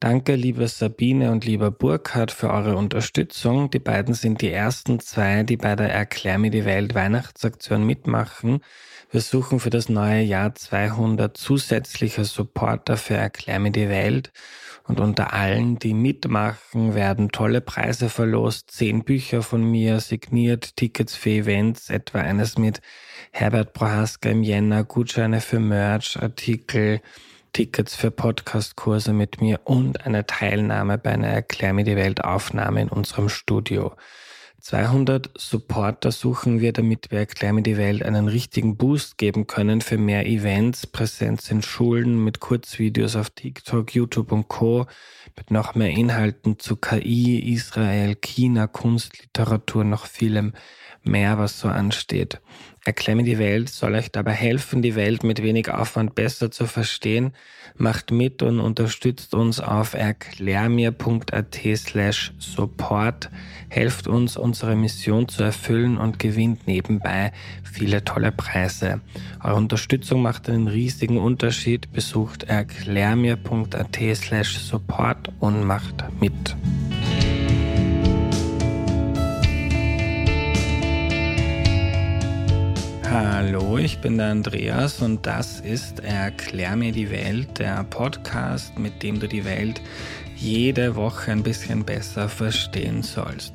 Danke, liebe Sabine und lieber Burkhard, für eure Unterstützung. Die beiden sind die ersten zwei, die bei der Erklär mir die Welt Weihnachtsaktion mitmachen. Wir suchen für das neue Jahr 200 zusätzliche Supporter für Erklär mir die Welt. Und unter allen, die mitmachen, werden tolle Preise verlost. Zehn Bücher von mir signiert, Tickets für Events, etwa eines mit Herbert Prohaska im Jänner, Gutscheine für Merch, Artikel, Tickets für Podcastkurse mit mir und eine Teilnahme bei einer Erklär mir die Welt Aufnahme in unserem Studio. 200 Supporter suchen wir, damit wir Erklär mir die Welt einen richtigen Boost geben können für mehr Events, Präsenz in Schulen mit Kurzvideos auf TikTok, YouTube und Co., mit noch mehr Inhalten zu KI, Israel, China, Kunst, Literatur, noch vielem mehr, was so ansteht. Erklemme die Welt soll euch dabei helfen, die Welt mit wenig Aufwand besser zu verstehen. Macht mit und unterstützt uns auf erklärmir.at slash support. Helft uns, unsere Mission zu erfüllen und gewinnt nebenbei viele tolle Preise. Eure Unterstützung macht einen riesigen Unterschied. Besucht erklärmir.at slash support und macht mit. Hallo, ich bin der Andreas und das ist Erklär mir die Welt, der Podcast, mit dem du die Welt jede Woche ein bisschen besser verstehen sollst.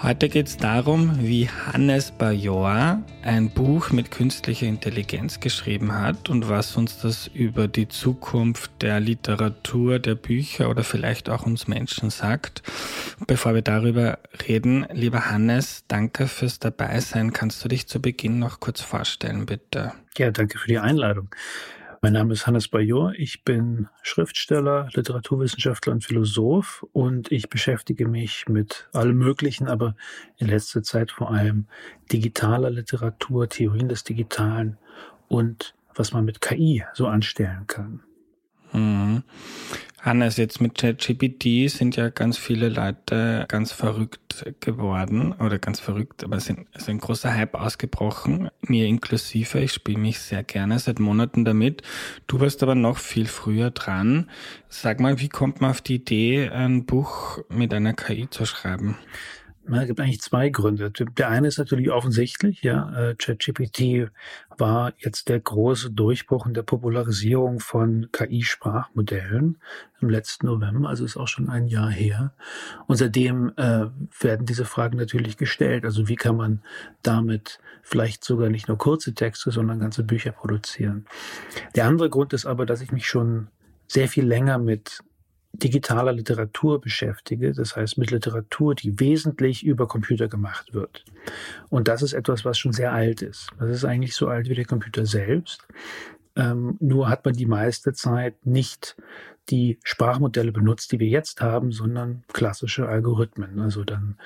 Heute geht es darum, wie Hannes Bajor ein Buch mit künstlicher Intelligenz geschrieben hat und was uns das über die Zukunft der Literatur, der Bücher oder vielleicht auch uns Menschen sagt. Bevor wir darüber reden, lieber Hannes, danke fürs Dabeisein. Kannst du dich zu Beginn noch kurz vorstellen, bitte? Ja, danke für die Einladung. Mein Name ist Hannes Bajor. Ich bin Schriftsteller, Literaturwissenschaftler und Philosoph und ich beschäftige mich mit allem Möglichen, aber in letzter Zeit vor allem digitaler Literatur, Theorien des Digitalen und was man mit KI so anstellen kann. Mhm. Hannes, jetzt mit ChatGPT sind ja ganz viele Leute ganz verrückt geworden oder ganz verrückt, aber es ist ein großer Hype ausgebrochen, mir inklusive. Ich spiele mich sehr gerne seit Monaten damit. Du warst aber noch viel früher dran. Sag mal, wie kommt man auf die Idee, ein Buch mit einer KI zu schreiben? Es gibt eigentlich zwei Gründe. Der eine ist natürlich offensichtlich, ja, äh, ChatGPT war jetzt der große Durchbruch in der Popularisierung von KI-Sprachmodellen im letzten November, also ist auch schon ein Jahr her. Und seitdem äh, werden diese Fragen natürlich gestellt. Also wie kann man damit vielleicht sogar nicht nur kurze Texte, sondern ganze Bücher produzieren? Der andere Grund ist aber, dass ich mich schon sehr viel länger mit digitaler Literatur beschäftige, das heißt mit Literatur, die wesentlich über Computer gemacht wird. Und das ist etwas, was schon sehr alt ist. Das ist eigentlich so alt wie der Computer selbst. Ähm, nur hat man die meiste Zeit nicht die Sprachmodelle benutzt, die wir jetzt haben, sondern klassische Algorithmen. Also dann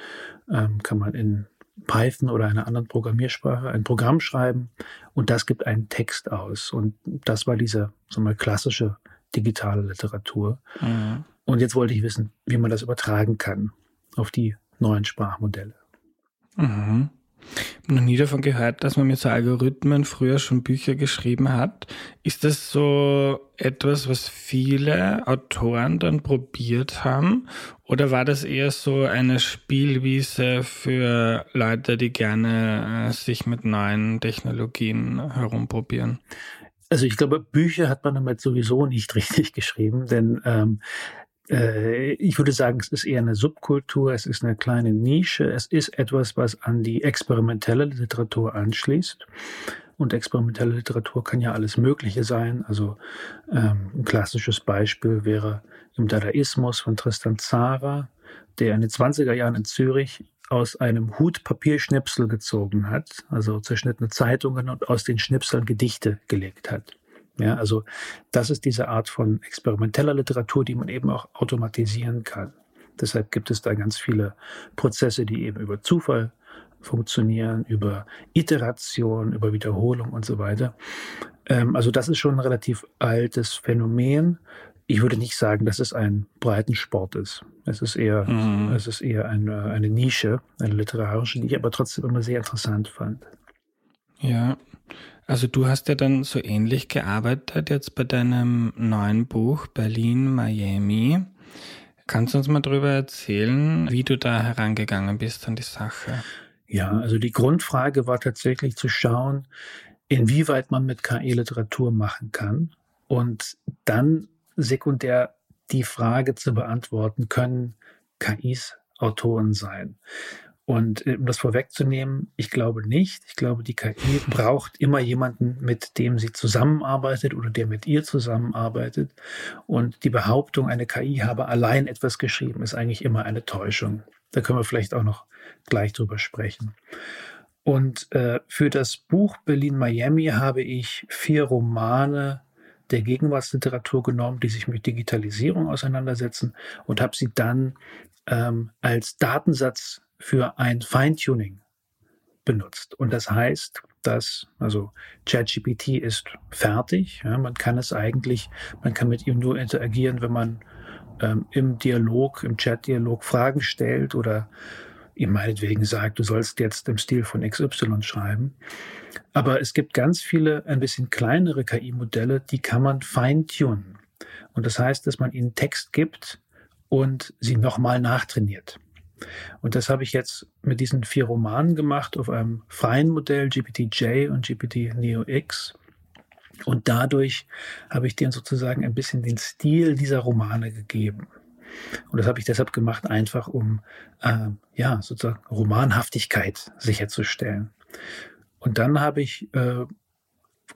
ähm, kann man in Python oder einer anderen Programmiersprache ein Programm schreiben und das gibt einen Text aus. Und das war diese sagen wir, klassische digitale Literatur. Mhm. Und jetzt wollte ich wissen, wie man das übertragen kann auf die neuen Sprachmodelle. Mhm. Ich habe noch nie davon gehört, dass man mit so Algorithmen früher schon Bücher geschrieben hat. Ist das so etwas, was viele Autoren dann probiert haben? Oder war das eher so eine Spielwiese für Leute, die gerne äh, sich mit neuen Technologien herumprobieren? Also ich glaube, Bücher hat man damit sowieso nicht richtig geschrieben, denn ähm, äh, ich würde sagen, es ist eher eine Subkultur, es ist eine kleine Nische, es ist etwas, was an die experimentelle Literatur anschließt. Und experimentelle Literatur kann ja alles Mögliche sein. Also ähm, ein klassisches Beispiel wäre im Dadaismus von Tristan Zara, der in den 20er Jahren in Zürich aus einem Hut Papierschnipsel gezogen hat, also zerschnittene Zeitungen und aus den Schnipseln Gedichte gelegt hat. Ja, also das ist diese Art von experimenteller Literatur, die man eben auch automatisieren kann. Deshalb gibt es da ganz viele Prozesse, die eben über Zufall funktionieren, über Iteration, über Wiederholung und so weiter. Ähm, also das ist schon ein relativ altes Phänomen, ich würde nicht sagen, dass es ein Breitensport ist. Es ist eher, mhm. es ist eher eine, eine Nische, eine literarische, die ich aber trotzdem immer sehr interessant fand. Ja, Also du hast ja dann so ähnlich gearbeitet jetzt bei deinem neuen Buch Berlin, Miami. Kannst du uns mal darüber erzählen, wie du da herangegangen bist an die Sache? Ja, also die Grundfrage war tatsächlich zu schauen, inwieweit man mit KI Literatur machen kann und dann sekundär die Frage zu beantworten, können KIs Autoren sein? Und äh, um das vorwegzunehmen, ich glaube nicht. Ich glaube, die KI braucht immer jemanden, mit dem sie zusammenarbeitet oder der mit ihr zusammenarbeitet. Und die Behauptung, eine KI habe allein etwas geschrieben, ist eigentlich immer eine Täuschung. Da können wir vielleicht auch noch gleich drüber sprechen. Und äh, für das Buch Berlin-Miami habe ich vier Romane der Gegenwartsliteratur genommen, die sich mit Digitalisierung auseinandersetzen und habe sie dann ähm, als Datensatz für ein Feintuning benutzt. Und das heißt, dass, also ChatGPT ist fertig. Ja, man kann es eigentlich, man kann mit ihm nur interagieren, wenn man ähm, im Dialog, im Chat-Dialog Fragen stellt oder ihm meinetwegen sagt, du sollst jetzt im Stil von XY schreiben. Aber es gibt ganz viele ein bisschen kleinere KI-Modelle, die kann man feintunen. Und das heißt, dass man ihnen Text gibt und sie nochmal nachtrainiert. Und das habe ich jetzt mit diesen vier Romanen gemacht auf einem freien Modell, GPT-J und GPT-Neo-X. Und dadurch habe ich denen sozusagen ein bisschen den Stil dieser Romane gegeben. Und das habe ich deshalb gemacht, einfach um äh, ja sozusagen Romanhaftigkeit sicherzustellen. Und dann habe ich äh,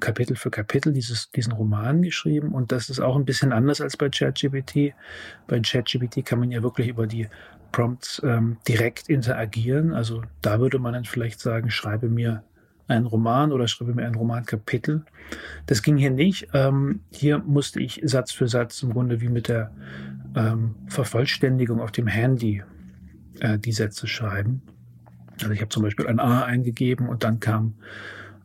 Kapitel für Kapitel dieses, diesen Roman geschrieben und das ist auch ein bisschen anders als bei ChatGPT. Bei ChatGPT kann man ja wirklich über die Prompts ähm, direkt interagieren. Also da würde man dann vielleicht sagen, schreibe mir einen Roman oder schreibe mir ein Romankapitel. Das ging hier nicht. Ähm, hier musste ich Satz für Satz im Grunde wie mit der ähm, Vervollständigung auf dem Handy äh, die Sätze schreiben. Also ich habe zum Beispiel ein A eingegeben und dann kam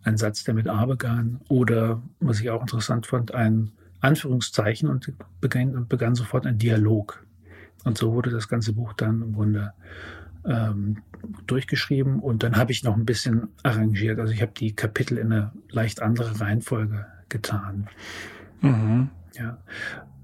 ein Satz, der mit A begann. Oder, was ich auch interessant fand, ein Anführungszeichen und begann, begann sofort ein Dialog. Und so wurde das ganze Buch dann im Grunde ähm, durchgeschrieben und dann habe ich noch ein bisschen arrangiert. Also ich habe die Kapitel in eine leicht andere Reihenfolge getan. Mhm. Ja.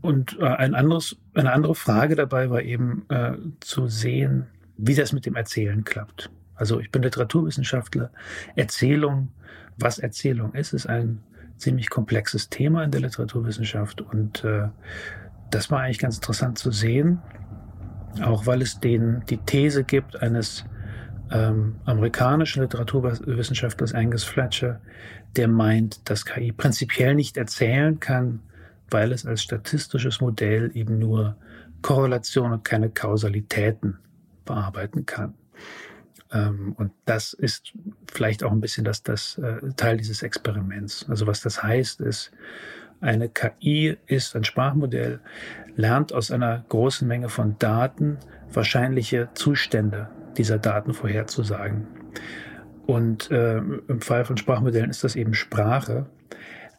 Und äh, ein anderes, eine andere Frage dabei war eben äh, zu sehen, wie das mit dem Erzählen klappt. Also ich bin Literaturwissenschaftler. Erzählung, was Erzählung ist, ist ein ziemlich komplexes Thema in der Literaturwissenschaft und äh, das war eigentlich ganz interessant zu sehen, auch weil es den, die These gibt eines ähm, amerikanischen Literaturwissenschaftlers Angus Fletcher, der meint, dass KI prinzipiell nicht erzählen kann, weil es als statistisches Modell eben nur Korrelation und keine Kausalitäten bearbeiten kann. Ähm, und das ist vielleicht auch ein bisschen das, das äh, Teil dieses Experiments. Also was das heißt, ist, eine KI ist ein Sprachmodell, lernt aus einer großen Menge von Daten wahrscheinliche Zustände dieser Daten vorherzusagen. Und äh, im Fall von Sprachmodellen ist das eben Sprache.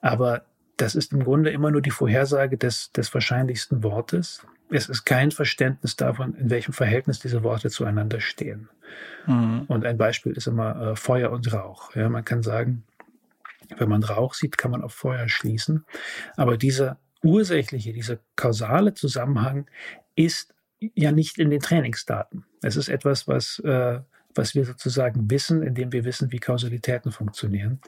Aber das ist im Grunde immer nur die Vorhersage des, des wahrscheinlichsten Wortes. Es ist kein Verständnis davon, in welchem Verhältnis diese Worte zueinander stehen. Mhm. Und ein Beispiel ist immer äh, Feuer und Rauch. Ja, man kann sagen, wenn man Rauch sieht, kann man auf Feuer schließen. Aber dieser ursächliche, dieser kausale Zusammenhang ist ja nicht in den Trainingsdaten. Es ist etwas, was, äh, was wir sozusagen wissen, indem wir wissen, wie Kausalitäten funktionieren.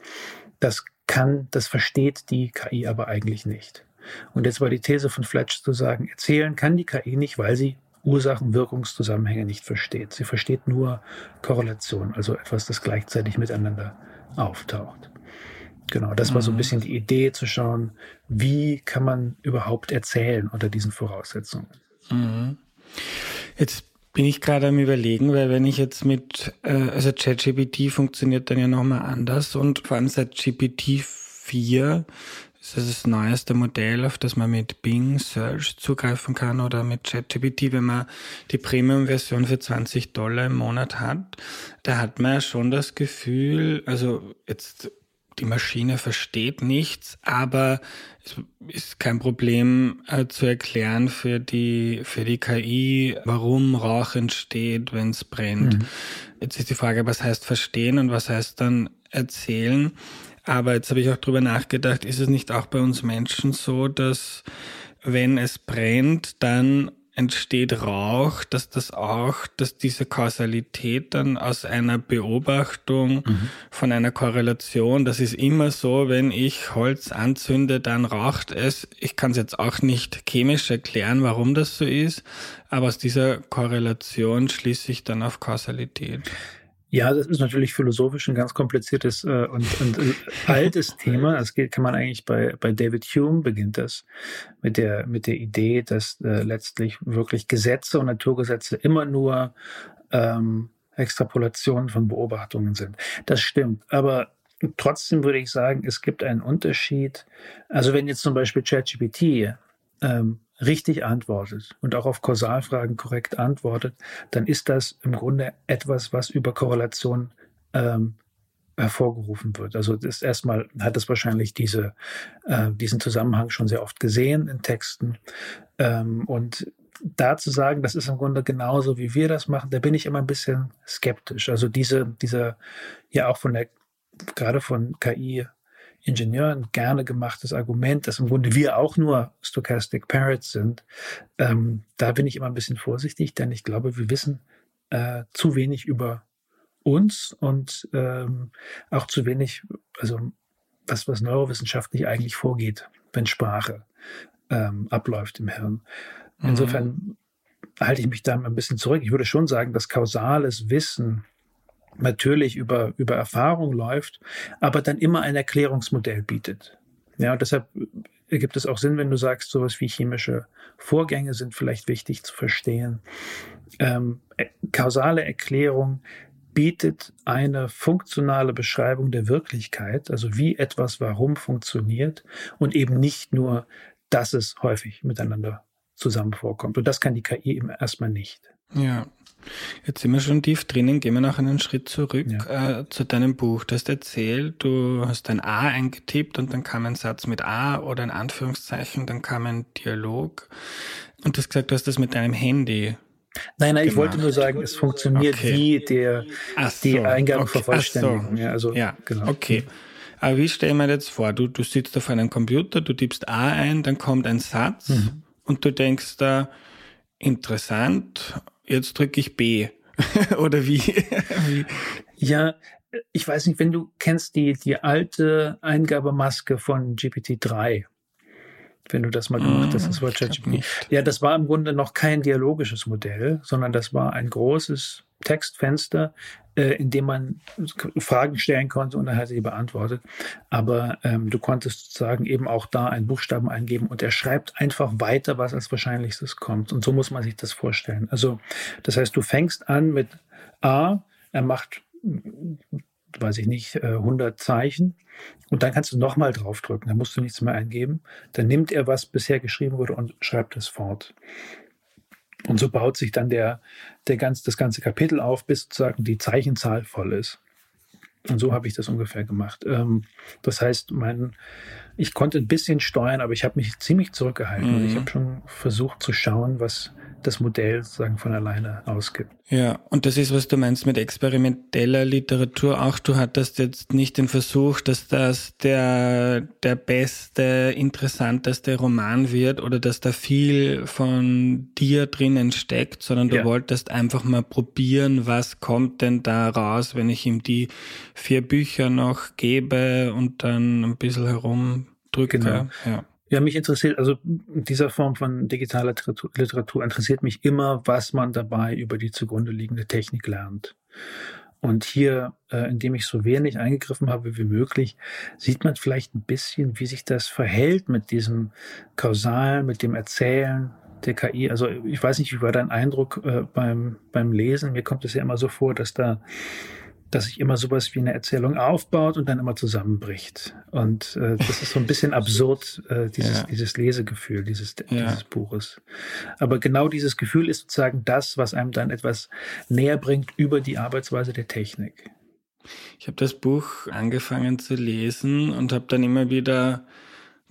Das kann, das versteht die KI aber eigentlich nicht. Und jetzt war die These von Fletch zu sagen, erzählen kann die KI nicht, weil sie Ursachen-Wirkungszusammenhänge nicht versteht. Sie versteht nur Korrelation, also etwas, das gleichzeitig miteinander auftaucht. Genau, das war so ein mhm. bisschen die Idee zu schauen, wie kann man überhaupt erzählen unter diesen Voraussetzungen. Mhm. Jetzt bin ich gerade am überlegen, weil wenn ich jetzt mit, äh, also ChatGPT funktioniert dann ja nochmal anders und vor allem seit GPT 4 ist das das neueste Modell, auf das man mit Bing Search zugreifen kann oder mit ChatGPT, wenn man die Premium-Version für 20 Dollar im Monat hat. Da hat man ja schon das Gefühl, also jetzt die Maschine versteht nichts, aber es ist kein Problem äh, zu erklären für die, für die KI, warum Rauch entsteht, wenn es brennt. Mhm. Jetzt ist die Frage, was heißt verstehen und was heißt dann erzählen? Aber jetzt habe ich auch drüber nachgedacht, ist es nicht auch bei uns Menschen so, dass wenn es brennt, dann entsteht Rauch, dass das auch, dass diese Kausalität dann aus einer Beobachtung mhm. von einer Korrelation, das ist immer so, wenn ich Holz anzünde, dann raucht es. Ich kann es jetzt auch nicht chemisch erklären, warum das so ist, aber aus dieser Korrelation schließe ich dann auf Kausalität. Ja, das ist natürlich philosophisch ein ganz kompliziertes äh, und, und äh, altes Thema. Das geht, kann man eigentlich bei, bei David Hume beginnt das mit der, mit der Idee, dass äh, letztlich wirklich Gesetze und Naturgesetze immer nur ähm, Extrapolationen von Beobachtungen sind. Das stimmt. Aber trotzdem würde ich sagen, es gibt einen Unterschied. Also wenn jetzt zum Beispiel ChatGPT ähm, richtig antwortet und auch auf Kausalfragen korrekt antwortet, dann ist das im Grunde etwas, was über Korrelation ähm, hervorgerufen wird. Also das erstmal hat es wahrscheinlich diese, äh, diesen Zusammenhang schon sehr oft gesehen in Texten. Ähm, und da zu sagen, das ist im Grunde genauso, wie wir das machen, da bin ich immer ein bisschen skeptisch. Also diese, dieser, ja auch von der, gerade von KI Ingenieuren gerne gemachtes Argument, dass im Grunde wir auch nur Stochastic Parrots sind. Ähm, da bin ich immer ein bisschen vorsichtig, denn ich glaube, wir wissen äh, zu wenig über uns und ähm, auch zu wenig, also was, was neurowissenschaftlich eigentlich vorgeht, wenn Sprache ähm, abläuft im Hirn. Mhm. Insofern mhm. halte ich mich da ein bisschen zurück. Ich würde schon sagen, dass kausales Wissen natürlich über, über Erfahrung läuft, aber dann immer ein Erklärungsmodell bietet. Ja, und deshalb ergibt es auch Sinn, wenn du sagst, sowas wie chemische Vorgänge sind vielleicht wichtig zu verstehen. Ähm, äh, kausale Erklärung bietet eine funktionale Beschreibung der Wirklichkeit, also wie etwas warum funktioniert und eben nicht nur, dass es häufig miteinander zusammen vorkommt. Und das kann die KI eben erstmal nicht. Ja, Jetzt sind wir schon tief drinnen, gehen wir noch einen Schritt zurück ja. äh, zu deinem Buch. Du hast erzählt, du hast ein A eingetippt und dann kam ein Satz mit A oder ein Anführungszeichen, dann kam ein Dialog. Und du hast gesagt, du hast das mit deinem Handy Nein, nein, ich wollte nur sagen, es funktioniert okay. wie der, so, die Eingabenvervollständigung. Okay. Ja, also, ja, genau. okay. Aber wie stellen wir jetzt vor? Du, du sitzt auf einem Computer, du tippst A ein, dann kommt ein Satz mhm. und du denkst da, interessant, jetzt drücke ich B. Oder wie? ja, ich weiß nicht, wenn du kennst die, die alte Eingabemaske von GPT-3, wenn du das mal gemacht hast, das war ChatGPT. Ja, das war im Grunde noch kein dialogisches Modell, sondern das war ein großes Textfenster, äh, in dem man Fragen stellen konnte und er hat sie beantwortet. Aber ähm, du konntest sozusagen eben auch da einen Buchstaben eingeben und er schreibt einfach weiter, was als wahrscheinlichstes kommt. Und so muss man sich das vorstellen. Also das heißt, du fängst an mit A, er macht weiß ich nicht, 100 äh, Zeichen. Und dann kannst du nochmal draufdrücken, dann musst du nichts mehr eingeben. Dann nimmt er, was bisher geschrieben wurde und schreibt es fort. Und so baut sich dann der, der ganz, das ganze Kapitel auf, bis sozusagen die Zeichenzahl voll ist. Und so habe ich das ungefähr gemacht. Ähm, das heißt, mein, ich konnte ein bisschen steuern, aber ich habe mich ziemlich zurückgehalten. Mhm. Und ich habe schon versucht zu schauen, was, das Modell sozusagen von alleine ausgibt. Ja, und das ist, was du meinst mit experimenteller Literatur auch. Du hattest jetzt nicht den Versuch, dass das der, der beste, interessanteste Roman wird oder dass da viel von dir drinnen steckt, sondern du ja. wolltest einfach mal probieren, was kommt denn da raus, wenn ich ihm die vier Bücher noch gebe und dann ein bisschen herumdrücke. Genau. Ja. Ja, mich interessiert, also dieser Form von digitaler Literatur, Literatur interessiert mich immer, was man dabei über die zugrunde liegende Technik lernt. Und hier, äh, indem ich so wenig eingegriffen habe wie möglich, sieht man vielleicht ein bisschen, wie sich das verhält mit diesem Kausalen, mit dem Erzählen der KI. Also ich weiß nicht, wie war dein Eindruck äh, beim, beim Lesen? Mir kommt es ja immer so vor, dass da dass sich immer sowas wie eine Erzählung aufbaut und dann immer zusammenbricht. Und äh, das ist so ein bisschen absurd, äh, dieses, ja. dieses Lesegefühl dieses, ja. dieses Buches. Aber genau dieses Gefühl ist sozusagen das, was einem dann etwas näher bringt über die Arbeitsweise der Technik. Ich habe das Buch angefangen zu lesen und habe dann immer wieder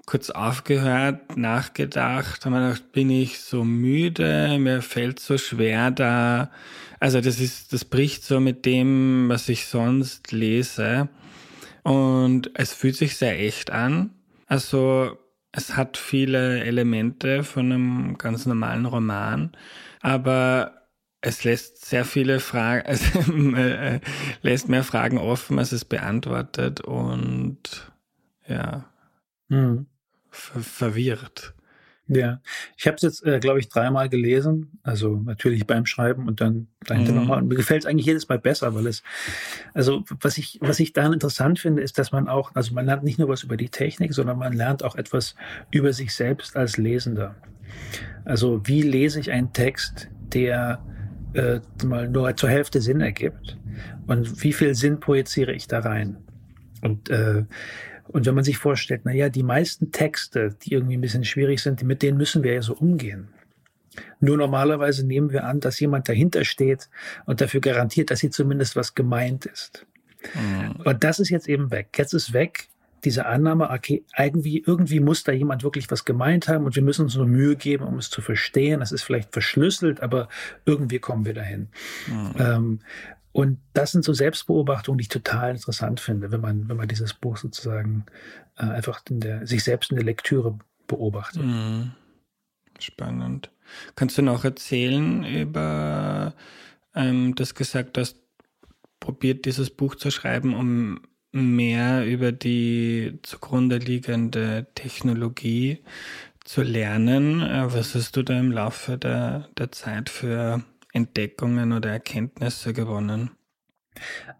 kurz aufgehört, nachgedacht, habe mir gedacht, bin ich so müde, mir fällt so schwer da also das ist, das bricht so mit dem, was ich sonst lese. Und es fühlt sich sehr echt an. Also es hat viele Elemente von einem ganz normalen Roman, aber es lässt sehr viele Fragen, es äh, lässt mehr Fragen offen, als es beantwortet und ja, mhm. ver verwirrt. Ja, ich habe es jetzt, äh, glaube ich, dreimal gelesen. Also natürlich beim Schreiben und dann dahinter mhm. nochmal. Und mir gefällt es eigentlich jedes Mal besser, weil es, also was ich, was ich daran interessant finde, ist, dass man auch, also man lernt nicht nur was über die Technik, sondern man lernt auch etwas über sich selbst als Lesender. Also wie lese ich einen Text, der äh, mal nur zur Hälfte Sinn ergibt und wie viel Sinn projiziere ich da rein? Und äh, und wenn man sich vorstellt, na ja, die meisten Texte, die irgendwie ein bisschen schwierig sind, mit denen müssen wir ja so umgehen. Nur normalerweise nehmen wir an, dass jemand dahinter steht und dafür garantiert, dass hier zumindest was gemeint ist. Mhm. Und das ist jetzt eben weg. Jetzt ist weg diese Annahme, okay, irgendwie, irgendwie muss da jemand wirklich was gemeint haben und wir müssen uns nur Mühe geben, um es zu verstehen. Das ist vielleicht verschlüsselt, aber irgendwie kommen wir dahin. Mhm. Ähm, und das sind so Selbstbeobachtungen, die ich total interessant finde, wenn man, wenn man dieses Buch sozusagen äh, einfach in der, sich selbst in der Lektüre beobachtet. Mhm. Spannend. Kannst du noch erzählen über ähm, das gesagt hast, probiert dieses Buch zu schreiben, um mehr über die zugrunde liegende Technologie zu lernen. Äh, was hast du da im Laufe der, der Zeit für Entdeckungen oder Erkenntnisse gewonnen?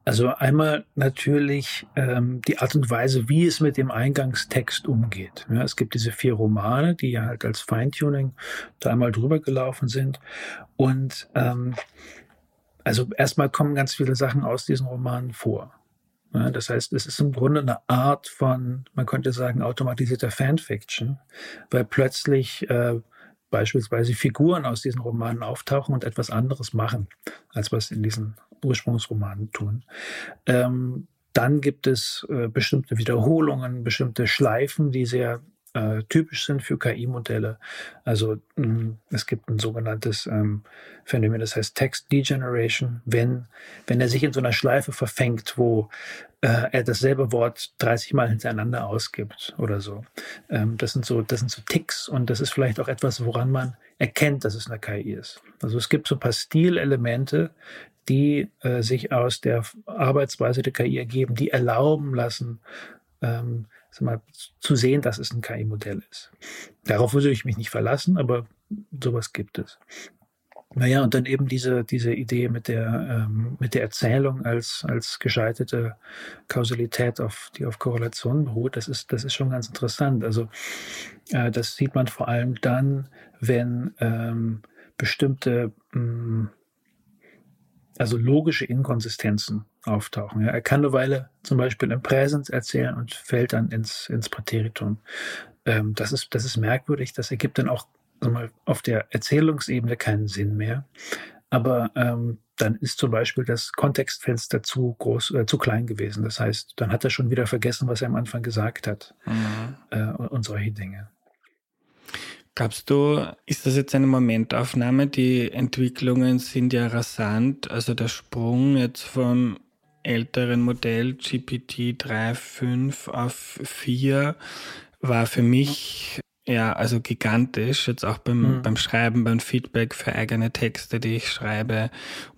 Also einmal natürlich ähm, die Art und Weise, wie es mit dem Eingangstext umgeht. Ja, es gibt diese vier Romane, die ja halt als Feintuning da einmal drüber gelaufen sind. Und ähm, also erstmal kommen ganz viele Sachen aus diesen Romanen vor. Ja, das heißt, es ist im Grunde eine Art von, man könnte sagen, automatisierter Fanfiction, weil plötzlich äh, beispielsweise Figuren aus diesen Romanen auftauchen und etwas anderes machen, als was in diesen Ursprungsromanen tun. Ähm, dann gibt es äh, bestimmte Wiederholungen, bestimmte Schleifen, die sehr äh, typisch sind für KI-Modelle. Also mh, mm, es gibt ein sogenanntes ähm, Phänomen, das heißt Text Degeneration, wenn, wenn er sich in so einer Schleife verfängt, wo äh, er dasselbe Wort 30 Mal hintereinander ausgibt oder so. Ähm, das, sind so. das sind so Ticks und das ist vielleicht auch etwas, woran man erkennt, dass es eine KI ist. Also es gibt so ein paar Stilelemente, die äh, sich aus der Arbeitsweise der KI ergeben, die erlauben lassen, ähm, mal, zu sehen, dass es ein KI-Modell ist. Darauf würde ich mich nicht verlassen, aber sowas gibt es. Naja, und dann eben diese, diese Idee mit der, ähm, mit der Erzählung als, als gescheiterte Kausalität, auf, die auf Korrelation beruht, das ist, das ist schon ganz interessant. Also äh, das sieht man vor allem dann, wenn ähm, bestimmte mh, mm, also logische Inkonsistenzen auftauchen. Ja. Er kann eine Weile zum Beispiel im Präsens erzählen und fällt dann ins, ins Präteritum. Ähm, das, ist, das ist merkwürdig. Das ergibt dann auch mal, auf der Erzählungsebene keinen Sinn mehr. Aber ähm, dann ist zum Beispiel das Kontextfenster zu groß, äh, zu klein gewesen. Das heißt, dann hat er schon wieder vergessen, was er am Anfang gesagt hat mhm. äh, und, und solche Dinge. Glaubst du, ist das jetzt eine Momentaufnahme? Die Entwicklungen sind ja rasant. Also der Sprung jetzt vom älteren Modell GPT 3.5 auf 4 war für mich ja, also gigantisch, jetzt auch beim, mhm. beim Schreiben, beim Feedback für eigene Texte, die ich schreibe,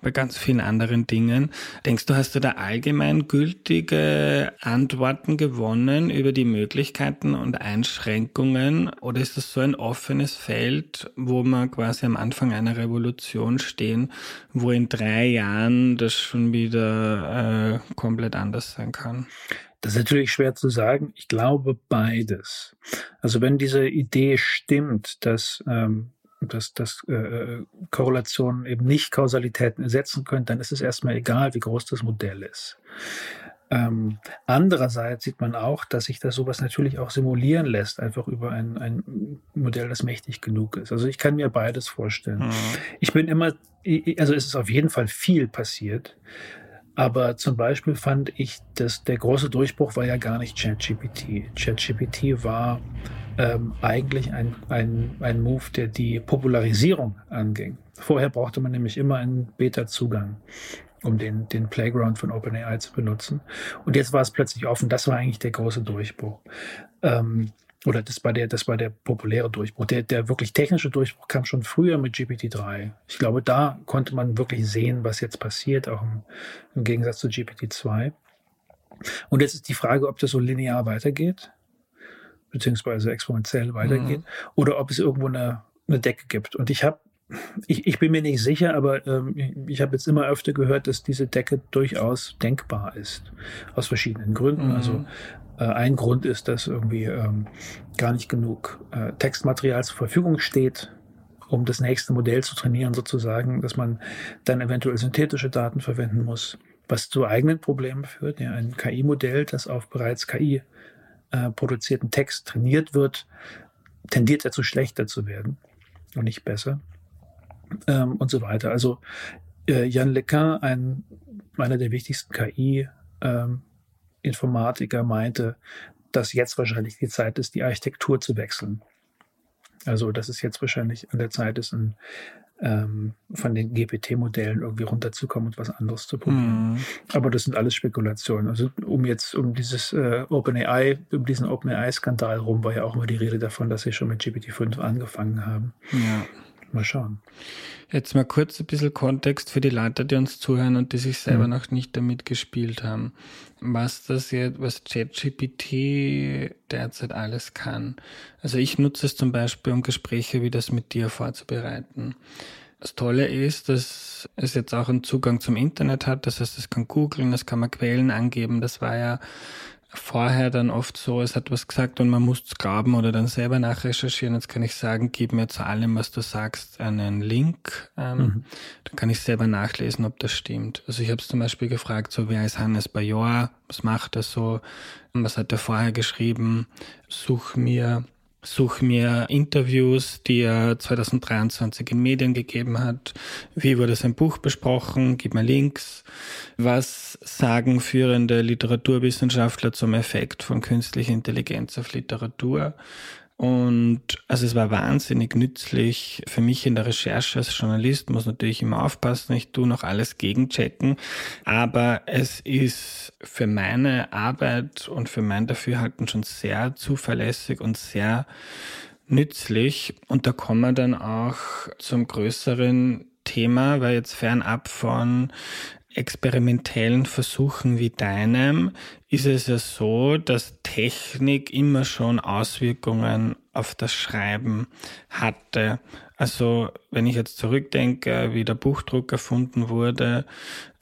bei ganz vielen anderen Dingen. Denkst du, hast du da allgemein gültige Antworten gewonnen über die Möglichkeiten und Einschränkungen? Oder ist das so ein offenes Feld, wo wir quasi am Anfang einer Revolution stehen, wo in drei Jahren das schon wieder äh, komplett anders sein kann? Das ist natürlich schwer zu sagen. Ich glaube beides. Also wenn diese Idee stimmt, dass, ähm, dass, dass äh, Korrelationen eben nicht Kausalitäten ersetzen können, dann ist es erstmal egal, wie groß das Modell ist. Ähm, andererseits sieht man auch, dass sich das sowas natürlich auch simulieren lässt, einfach über ein, ein Modell, das mächtig genug ist. Also ich kann mir beides vorstellen. Mhm. Ich bin immer, also es ist auf jeden Fall viel passiert. Aber zum Beispiel fand ich, dass der große Durchbruch war ja gar nicht ChatGPT. ChatGPT war ähm, eigentlich ein, ein, ein Move, der die Popularisierung anging. Vorher brauchte man nämlich immer einen Beta-Zugang. um den, den Playground von OpenAI zu benutzen. Und jetzt war es plötzlich offen. Das war eigentlich der große Durchbruch. Ähm, oder das war der, das war der populäre Durchbruch. Der, der wirklich technische Durchbruch kam schon früher mit GPT-3. Ich glaube, da konnte man wirklich sehen, was jetzt passiert, auch im, im Gegensatz zu GPT-2. Und jetzt ist die Frage, ob das so linear weitergeht, beziehungsweise exponentiell weitergeht, mhm. oder ob es irgendwo eine, eine Decke gibt. Und ich habe ich, ich bin mir nicht sicher, aber ähm, ich habe jetzt immer öfter gehört, dass diese Decke durchaus denkbar ist. Aus verschiedenen Gründen. Mhm. Also ein Grund ist, dass irgendwie ähm, gar nicht genug äh, Textmaterial zur Verfügung steht, um das nächste Modell zu trainieren, sozusagen, dass man dann eventuell synthetische Daten verwenden muss, was zu eigenen Problemen führt. Ja, ein KI-Modell, das auf bereits KI äh, produzierten Text trainiert wird, tendiert dazu schlechter zu werden und nicht besser ähm, und so weiter. Also äh, Jan Lequin, ein, einer der wichtigsten KI-Informatiker, ähm, meinte, dass jetzt wahrscheinlich die Zeit ist, die Architektur zu wechseln. Also dass es jetzt wahrscheinlich an der Zeit ist, ein, ähm, von den GPT-Modellen irgendwie runterzukommen und was anderes zu probieren. Mm. Aber das sind alles Spekulationen. Also um jetzt um dieses äh, OpenAI, um diesen OpenAI-Skandal rum war ja auch immer die Rede davon, dass sie schon mit GPT-5 angefangen haben. Ja. Mal schauen. Jetzt mal kurz ein bisschen Kontext für die Leute, die uns zuhören und die sich selber mhm. noch nicht damit gespielt haben. Was das jetzt, was ChatGPT derzeit alles kann. Also ich nutze es zum Beispiel, um Gespräche wie das mit dir vorzubereiten. Das Tolle ist, dass es jetzt auch einen Zugang zum Internet hat. Das heißt, es kann googeln, es kann man Quellen angeben. Das war ja vorher dann oft so, es hat was gesagt und man muss es graben oder dann selber nachrecherchieren. Jetzt kann ich sagen, gib mir zu allem, was du sagst, einen Link. Ähm, mhm. Dann kann ich selber nachlesen, ob das stimmt. Also ich habe es zum Beispiel gefragt, so wer ist Hannes Bajor? Was macht er so? Was hat er vorher geschrieben? Such mir suche mir Interviews, die er 2023 in Medien gegeben hat. Wie wurde sein Buch besprochen? Gib mir Links. Was sagen führende Literaturwissenschaftler zum Effekt von künstlicher Intelligenz auf Literatur? Und also es war wahnsinnig nützlich für mich in der Recherche als Journalist, muss natürlich immer aufpassen, ich tue noch alles gegenchecken, aber es ist für meine Arbeit und für mein Dafürhalten schon sehr zuverlässig und sehr nützlich. Und da kommen wir dann auch zum größeren Thema, weil jetzt fernab von experimentellen Versuchen wie deinem ist es ja so, dass Technik immer schon Auswirkungen auf das Schreiben hatte. Also wenn ich jetzt zurückdenke, wie der Buchdruck erfunden wurde,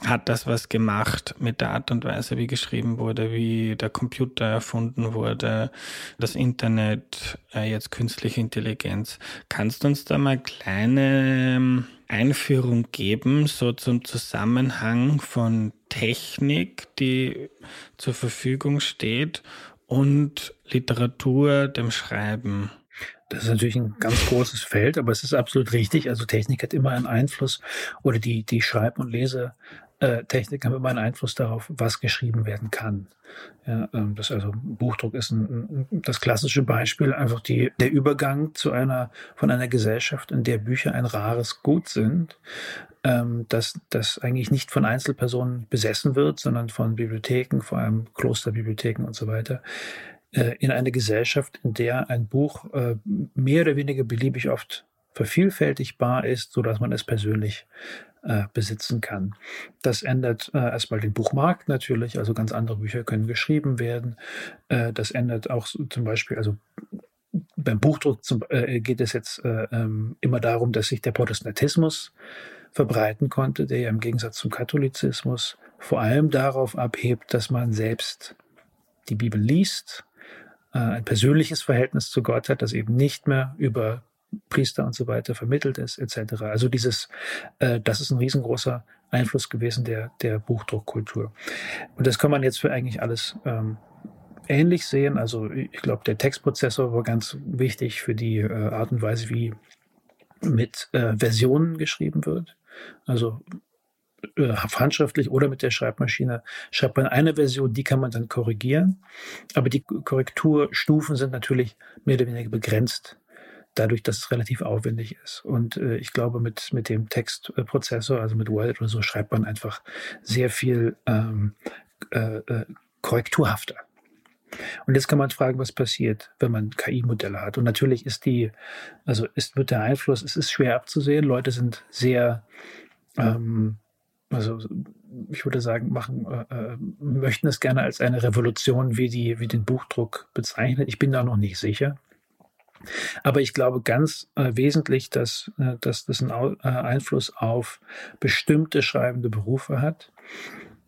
hat das was gemacht mit der Art und Weise, wie geschrieben wurde, wie der Computer erfunden wurde, das Internet, äh, jetzt künstliche Intelligenz. Kannst du uns da mal kleine ähm, Einführung geben, so zum Zusammenhang von Technik, die zur Verfügung steht, und Literatur, dem Schreiben? Das ist natürlich ein ganz großes Feld, aber es ist absolut richtig. Also Technik hat immer einen Einfluss oder die, die Schreib- und Lese, äh, Technik haben immer einen Einfluss darauf, was geschrieben werden kann. Ja, ähm, das also Buchdruck ist ein, das klassische Beispiel, einfach die, der Übergang zu einer von einer Gesellschaft, in der Bücher ein rares Gut sind, ähm, dass das eigentlich nicht von Einzelpersonen besessen wird, sondern von Bibliotheken, vor allem Klosterbibliotheken und so weiter, äh, in eine Gesellschaft, in der ein Buch äh, mehr oder weniger beliebig oft vervielfältigbar ist, so dass man es persönlich äh, besitzen kann. Das ändert äh, erstmal den Buchmarkt natürlich, also ganz andere Bücher können geschrieben werden. Äh, das ändert auch zum Beispiel, also beim Buchdruck zum, äh, geht es jetzt äh, ähm, immer darum, dass sich der Protestantismus verbreiten konnte, der ja im Gegensatz zum Katholizismus vor allem darauf abhebt, dass man selbst die Bibel liest, ein persönliches Verhältnis zu Gott hat, das eben nicht mehr über Priester und so weiter vermittelt ist, etc. Also dieses, äh, das ist ein riesengroßer Einfluss gewesen der, der Buchdruckkultur. Und das kann man jetzt für eigentlich alles ähm, ähnlich sehen. Also ich glaube, der Textprozessor war ganz wichtig für die äh, Art und Weise, wie mit äh, Versionen geschrieben wird. Also äh, handschriftlich oder mit der Schreibmaschine schreibt man eine Version, die kann man dann korrigieren. Aber die Korrekturstufen sind natürlich mehr oder weniger begrenzt dadurch, dass es relativ aufwendig ist. Und äh, ich glaube, mit, mit dem Textprozessor, also mit Word oder so, schreibt man einfach sehr viel ähm, äh, äh, korrekturhafter. Und jetzt kann man fragen, was passiert, wenn man KI-Modelle hat. Und natürlich ist die, also ist, wird der Einfluss, es ist schwer abzusehen. Leute sind sehr, ähm, also ich würde sagen, machen, äh, äh, möchten es gerne als eine Revolution wie, die, wie den Buchdruck bezeichnen. Ich bin da noch nicht sicher. Aber ich glaube ganz äh, wesentlich, dass, äh, dass das einen äh, Einfluss auf bestimmte schreibende Berufe hat.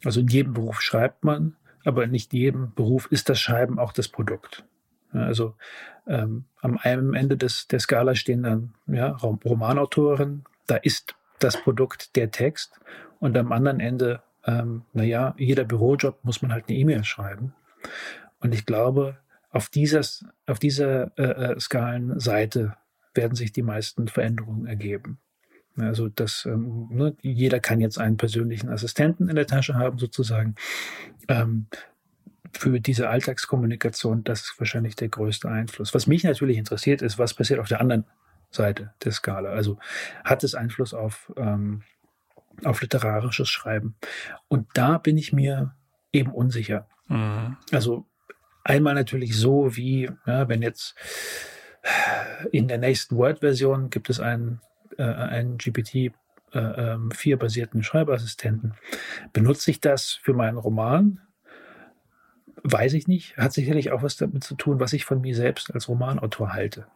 Also in jedem Beruf schreibt man, aber in nicht jedem Beruf ist das Schreiben auch das Produkt. Ja, also ähm, am einem Ende des, der Skala stehen dann ja, Romanautoren, da ist das Produkt der Text und am anderen Ende, ähm, naja, jeder Bürojob muss man halt eine E-Mail schreiben. Und ich glaube, auf, dieses, auf dieser äh, äh, Skalenseite werden sich die meisten Veränderungen ergeben. Also das, ähm, ne, jeder kann jetzt einen persönlichen Assistenten in der Tasche haben, sozusagen. Ähm, für diese Alltagskommunikation, das ist wahrscheinlich der größte Einfluss. Was mich natürlich interessiert, ist, was passiert auf der anderen Seite der Skala. Also hat es Einfluss auf, ähm, auf literarisches Schreiben? Und da bin ich mir eben unsicher. Mhm. Also Einmal natürlich so, wie ja, wenn jetzt in der nächsten Word-Version gibt es einen, äh, einen GPT äh, 4 ähm, Schreibassistenten. Benutze ich das für meinen Roman? Weiß ich nicht. Hat sicherlich auch was damit zu tun, was ich von mir selbst als Romanautor halte.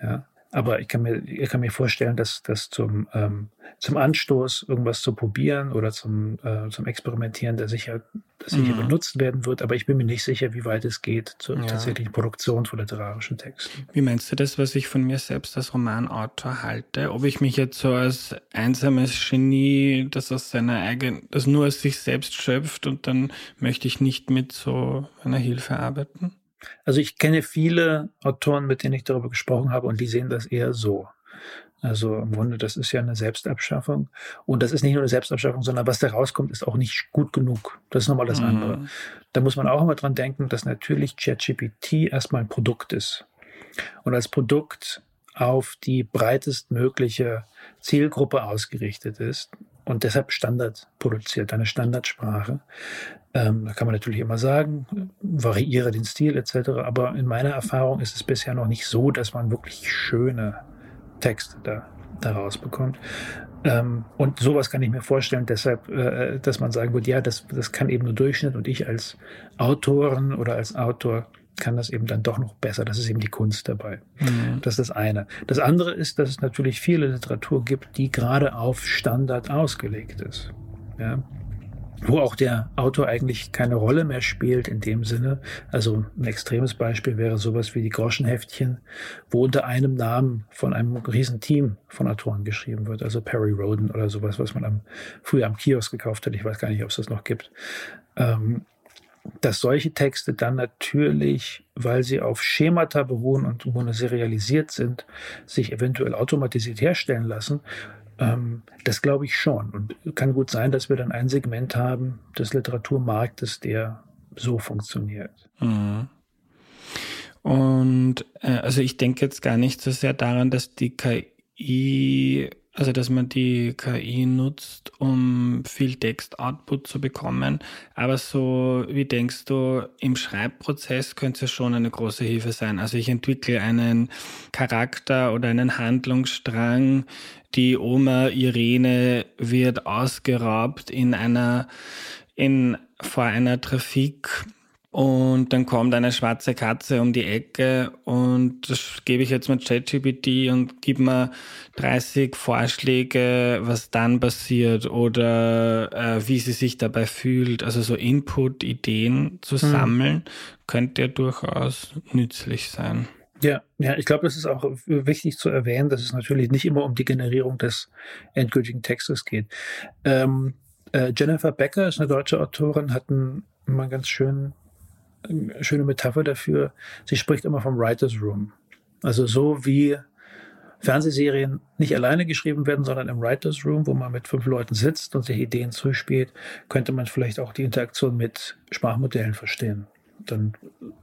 Ja. Aber ich kann mir, ich kann mir vorstellen, dass das zum, ähm, zum Anstoß, irgendwas zu probieren oder zum, äh, zum Experimentieren, der sicher, der sicher mhm. benutzt werden wird. Aber ich bin mir nicht sicher, wie weit es geht zur ja. tatsächlichen Produktion von literarischen Texten. Wie meinst du das, was ich von mir selbst als Romanautor halte? Ob ich mich jetzt so als einsames Genie, das aus seiner eigenen, das nur aus sich selbst schöpft und dann möchte ich nicht mit so einer Hilfe arbeiten? Also ich kenne viele Autoren, mit denen ich darüber gesprochen habe, und die sehen das eher so. Also im Grunde, das ist ja eine Selbstabschaffung. Und das ist nicht nur eine Selbstabschaffung, sondern was da rauskommt, ist auch nicht gut genug. Das ist nochmal das mhm. andere. Da muss man auch immer dran denken, dass natürlich ChatGPT erstmal ein Produkt ist. Und als Produkt auf die breitestmögliche Zielgruppe ausgerichtet ist und deshalb Standard produziert, eine Standardsprache. Ähm, da kann man natürlich immer sagen, variiere den Stil etc. Aber in meiner Erfahrung ist es bisher noch nicht so, dass man wirklich schöne Texte da daraus bekommt. Ähm, und sowas kann ich mir vorstellen, deshalb, äh, dass man sagen würde, ja, das, das kann eben nur Durchschnitt und ich als Autorin oder als Autor kann das eben dann doch noch besser. Das ist eben die Kunst dabei. Mhm. Das ist das eine. Das andere ist, dass es natürlich viele Literatur gibt, die gerade auf Standard ausgelegt ist. Ja wo auch der Autor eigentlich keine Rolle mehr spielt in dem Sinne. Also ein extremes Beispiel wäre sowas wie die Groschenheftchen, wo unter einem Namen von einem riesen Team von Autoren geschrieben wird. Also Perry Roden oder sowas, was man am, früher am Kiosk gekauft hat. Ich weiß gar nicht, ob es das noch gibt. Ähm, dass solche Texte dann natürlich, weil sie auf Schemata beruhen und monoserialisiert sind, sich eventuell automatisiert herstellen lassen, ähm, das glaube ich schon. Und kann gut sein, dass wir dann ein Segment haben des Literaturmarktes, der so funktioniert. Mhm. Und äh, also ich denke jetzt gar nicht so sehr daran, dass die KI also, dass man die KI nutzt, um viel Text-Output zu bekommen. Aber so, wie denkst du, im Schreibprozess könnte es schon eine große Hilfe sein? Also, ich entwickle einen Charakter oder einen Handlungsstrang. Die Oma Irene wird ausgeraubt in einer, in, vor einer Trafik und dann kommt eine schwarze Katze um die Ecke und das gebe ich jetzt mit ChatGPT und gebe mir 30 Vorschläge, was dann passiert oder äh, wie sie sich dabei fühlt. Also so Input, Ideen zu hm. sammeln, könnte ja durchaus nützlich sein. Ja, ja, ich glaube, das ist auch wichtig zu erwähnen, dass es natürlich nicht immer um die Generierung des endgültigen Textes geht. Ähm, äh, Jennifer Becker ist eine deutsche Autorin, hat einen mal ganz schönen schöne Metapher dafür. Sie spricht immer vom Writer's Room. Also so wie Fernsehserien nicht alleine geschrieben werden, sondern im Writers Room, wo man mit fünf Leuten sitzt und sich Ideen zuspielt, könnte man vielleicht auch die Interaktion mit Sprachmodellen verstehen. Dann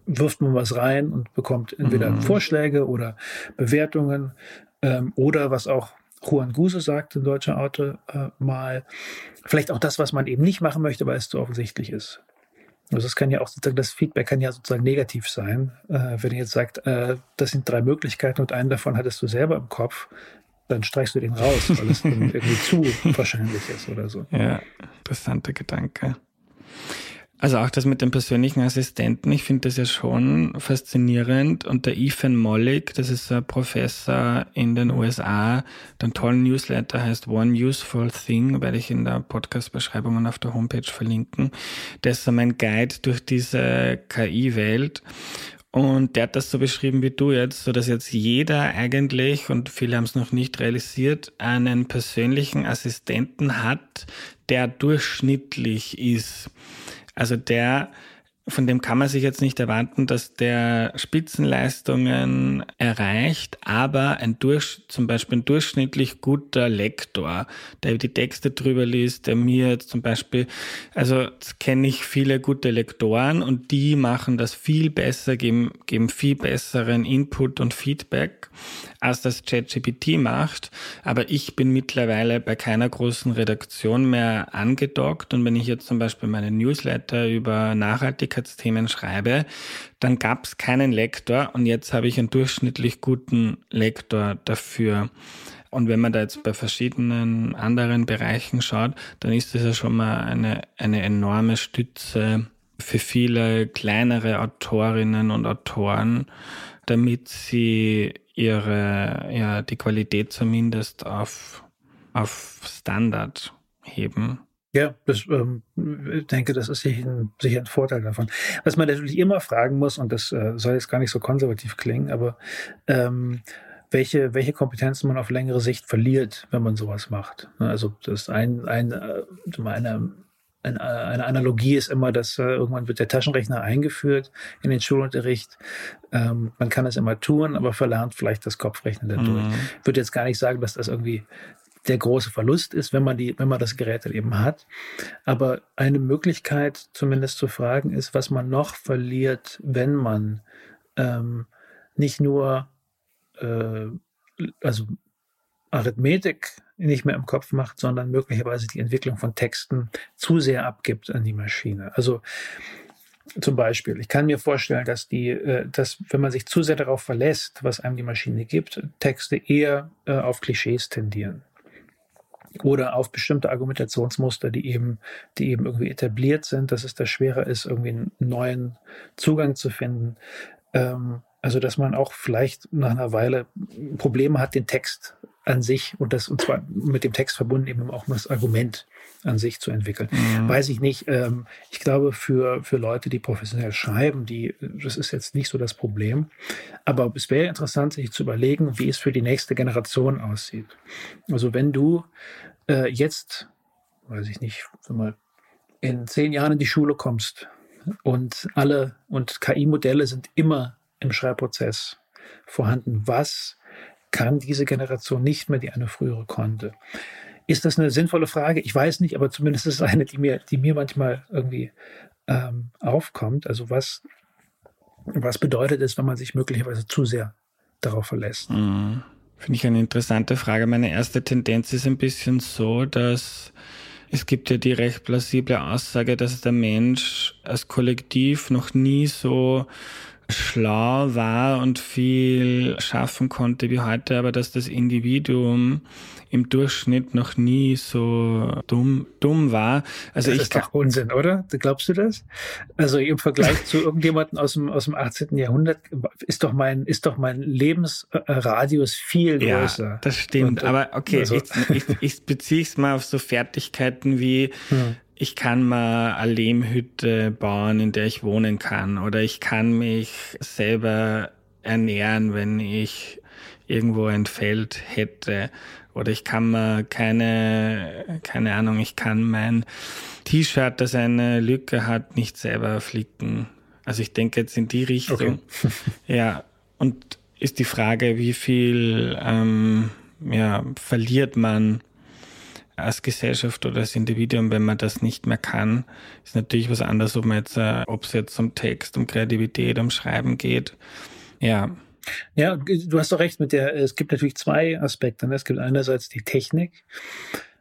wirft man was rein und bekommt entweder mhm. Vorschläge oder Bewertungen ähm, oder was auch Juan Guse sagt, ein deutscher Autor, äh, mal, vielleicht auch das, was man eben nicht machen möchte, weil es zu offensichtlich ist. Also es kann ja auch sozusagen, das Feedback kann ja sozusagen negativ sein. Äh, wenn ihr jetzt sagt, äh, das sind drei Möglichkeiten und einen davon hattest du selber im Kopf, dann streichst du den raus, weil es irgendwie zu wahrscheinlich ist oder so. Ja, interessanter Gedanke. Also auch das mit dem persönlichen Assistenten, ich finde das ja schon faszinierend. Und der Ethan Mollick, das ist ein Professor in den USA, der tollen Newsletter heißt One Useful Thing, werde ich in der Podcast-Beschreibung und auf der Homepage verlinken. Der ist so mein Guide durch diese KI-Welt. Und der hat das so beschrieben wie du jetzt, so dass jetzt jeder eigentlich, und viele haben es noch nicht realisiert, einen persönlichen Assistenten hat, der durchschnittlich ist. Also der von dem kann man sich jetzt nicht erwarten, dass der Spitzenleistungen erreicht, aber ein durch, zum Beispiel ein durchschnittlich guter Lektor, der die Texte drüber liest, der mir jetzt zum Beispiel, also kenne ich viele gute Lektoren und die machen das viel besser, geben, geben viel besseren Input und Feedback, als das ChatGPT macht. Aber ich bin mittlerweile bei keiner großen Redaktion mehr angedockt und wenn ich jetzt zum Beispiel meine Newsletter über Nachhaltigkeit Nachhaltigkeitsthemen schreibe, dann gab es keinen Lektor und jetzt habe ich einen durchschnittlich guten Lektor dafür. Und wenn man da jetzt bei verschiedenen anderen Bereichen schaut, dann ist das ja schon mal eine, eine enorme Stütze für viele kleinere Autorinnen und Autoren, damit sie ihre, ja, die Qualität zumindest auf, auf Standard heben. Ja, das ähm, ich denke, das ist sicher ein, sicher ein Vorteil davon. Was man natürlich immer fragen muss, und das äh, soll jetzt gar nicht so konservativ klingen, aber ähm, welche, welche Kompetenzen man auf längere Sicht verliert, wenn man sowas macht. Ne, also das ein, ein, äh, eine, eine, eine Analogie ist immer, dass äh, irgendwann wird der Taschenrechner eingeführt in den Schulunterricht. Ähm, man kann es immer tun, aber verlernt vielleicht das Kopfrechnen dadurch. Mhm. Ich würde jetzt gar nicht sagen, dass das irgendwie der große Verlust ist, wenn man die, wenn man das Gerät eben hat. Aber eine Möglichkeit, zumindest zu fragen, ist, was man noch verliert, wenn man ähm, nicht nur äh, also Arithmetik nicht mehr im Kopf macht, sondern möglicherweise die Entwicklung von Texten zu sehr abgibt an die Maschine. Also zum Beispiel, ich kann mir vorstellen, dass die, äh, dass wenn man sich zu sehr darauf verlässt, was einem die Maschine gibt, Texte eher äh, auf Klischees tendieren oder auf bestimmte Argumentationsmuster, die eben, die eben irgendwie etabliert sind, dass es da schwerer ist, irgendwie einen neuen Zugang zu finden. Ähm, also, dass man auch vielleicht nach einer Weile Probleme hat, den Text an sich und das, und zwar mit dem Text verbunden eben auch das Argument an sich zu entwickeln. Mhm. Weiß ich nicht. Ähm, ich glaube, für, für Leute, die professionell schreiben, die, das ist jetzt nicht so das Problem. Aber es wäre interessant, sich zu überlegen, wie es für die nächste Generation aussieht. Also wenn du äh, jetzt, weiß ich nicht, mal in zehn Jahren in die Schule kommst und alle und KI-Modelle sind immer im Schreibprozess vorhanden. Was kann diese Generation nicht mehr, die eine frühere konnte? Ist das eine sinnvolle Frage? Ich weiß nicht, aber zumindest ist es eine, die mir, die mir manchmal irgendwie ähm, aufkommt. Also was, was bedeutet es, wenn man sich möglicherweise zu sehr darauf verlässt? Mhm. Finde ich eine interessante Frage. Meine erste Tendenz ist ein bisschen so, dass es gibt ja die recht plausible Aussage, dass der Mensch als Kollektiv noch nie so schlau war und viel schaffen konnte wie heute, aber dass das Individuum im Durchschnitt noch nie so dumm, dumm war. Also das ich ist doch Unsinn, oder? Glaubst du das? Also im Vergleich zu irgendjemandem aus dem, aus dem 18. Jahrhundert ist doch mein, ist doch mein Lebensradius viel größer. Ja, das stimmt. Und, aber okay, also. ich, ich, ich beziehe es mal auf so Fertigkeiten wie, hm ich kann mal eine Lehmhütte bauen, in der ich wohnen kann. Oder ich kann mich selber ernähren, wenn ich irgendwo ein Feld hätte. Oder ich kann mir keine, keine Ahnung, ich kann mein T-Shirt, das eine Lücke hat, nicht selber flicken. Also ich denke jetzt in die Richtung. Okay. ja, und ist die Frage, wie viel ähm, ja, verliert man als Gesellschaft oder als Individuum, wenn man das nicht mehr kann, ist natürlich was anderes, ob man jetzt, äh, es jetzt um Text, um Kreativität, um Schreiben geht. Ja. Ja, du hast doch recht mit der, es gibt natürlich zwei Aspekte. Ne? Es gibt einerseits die Technik,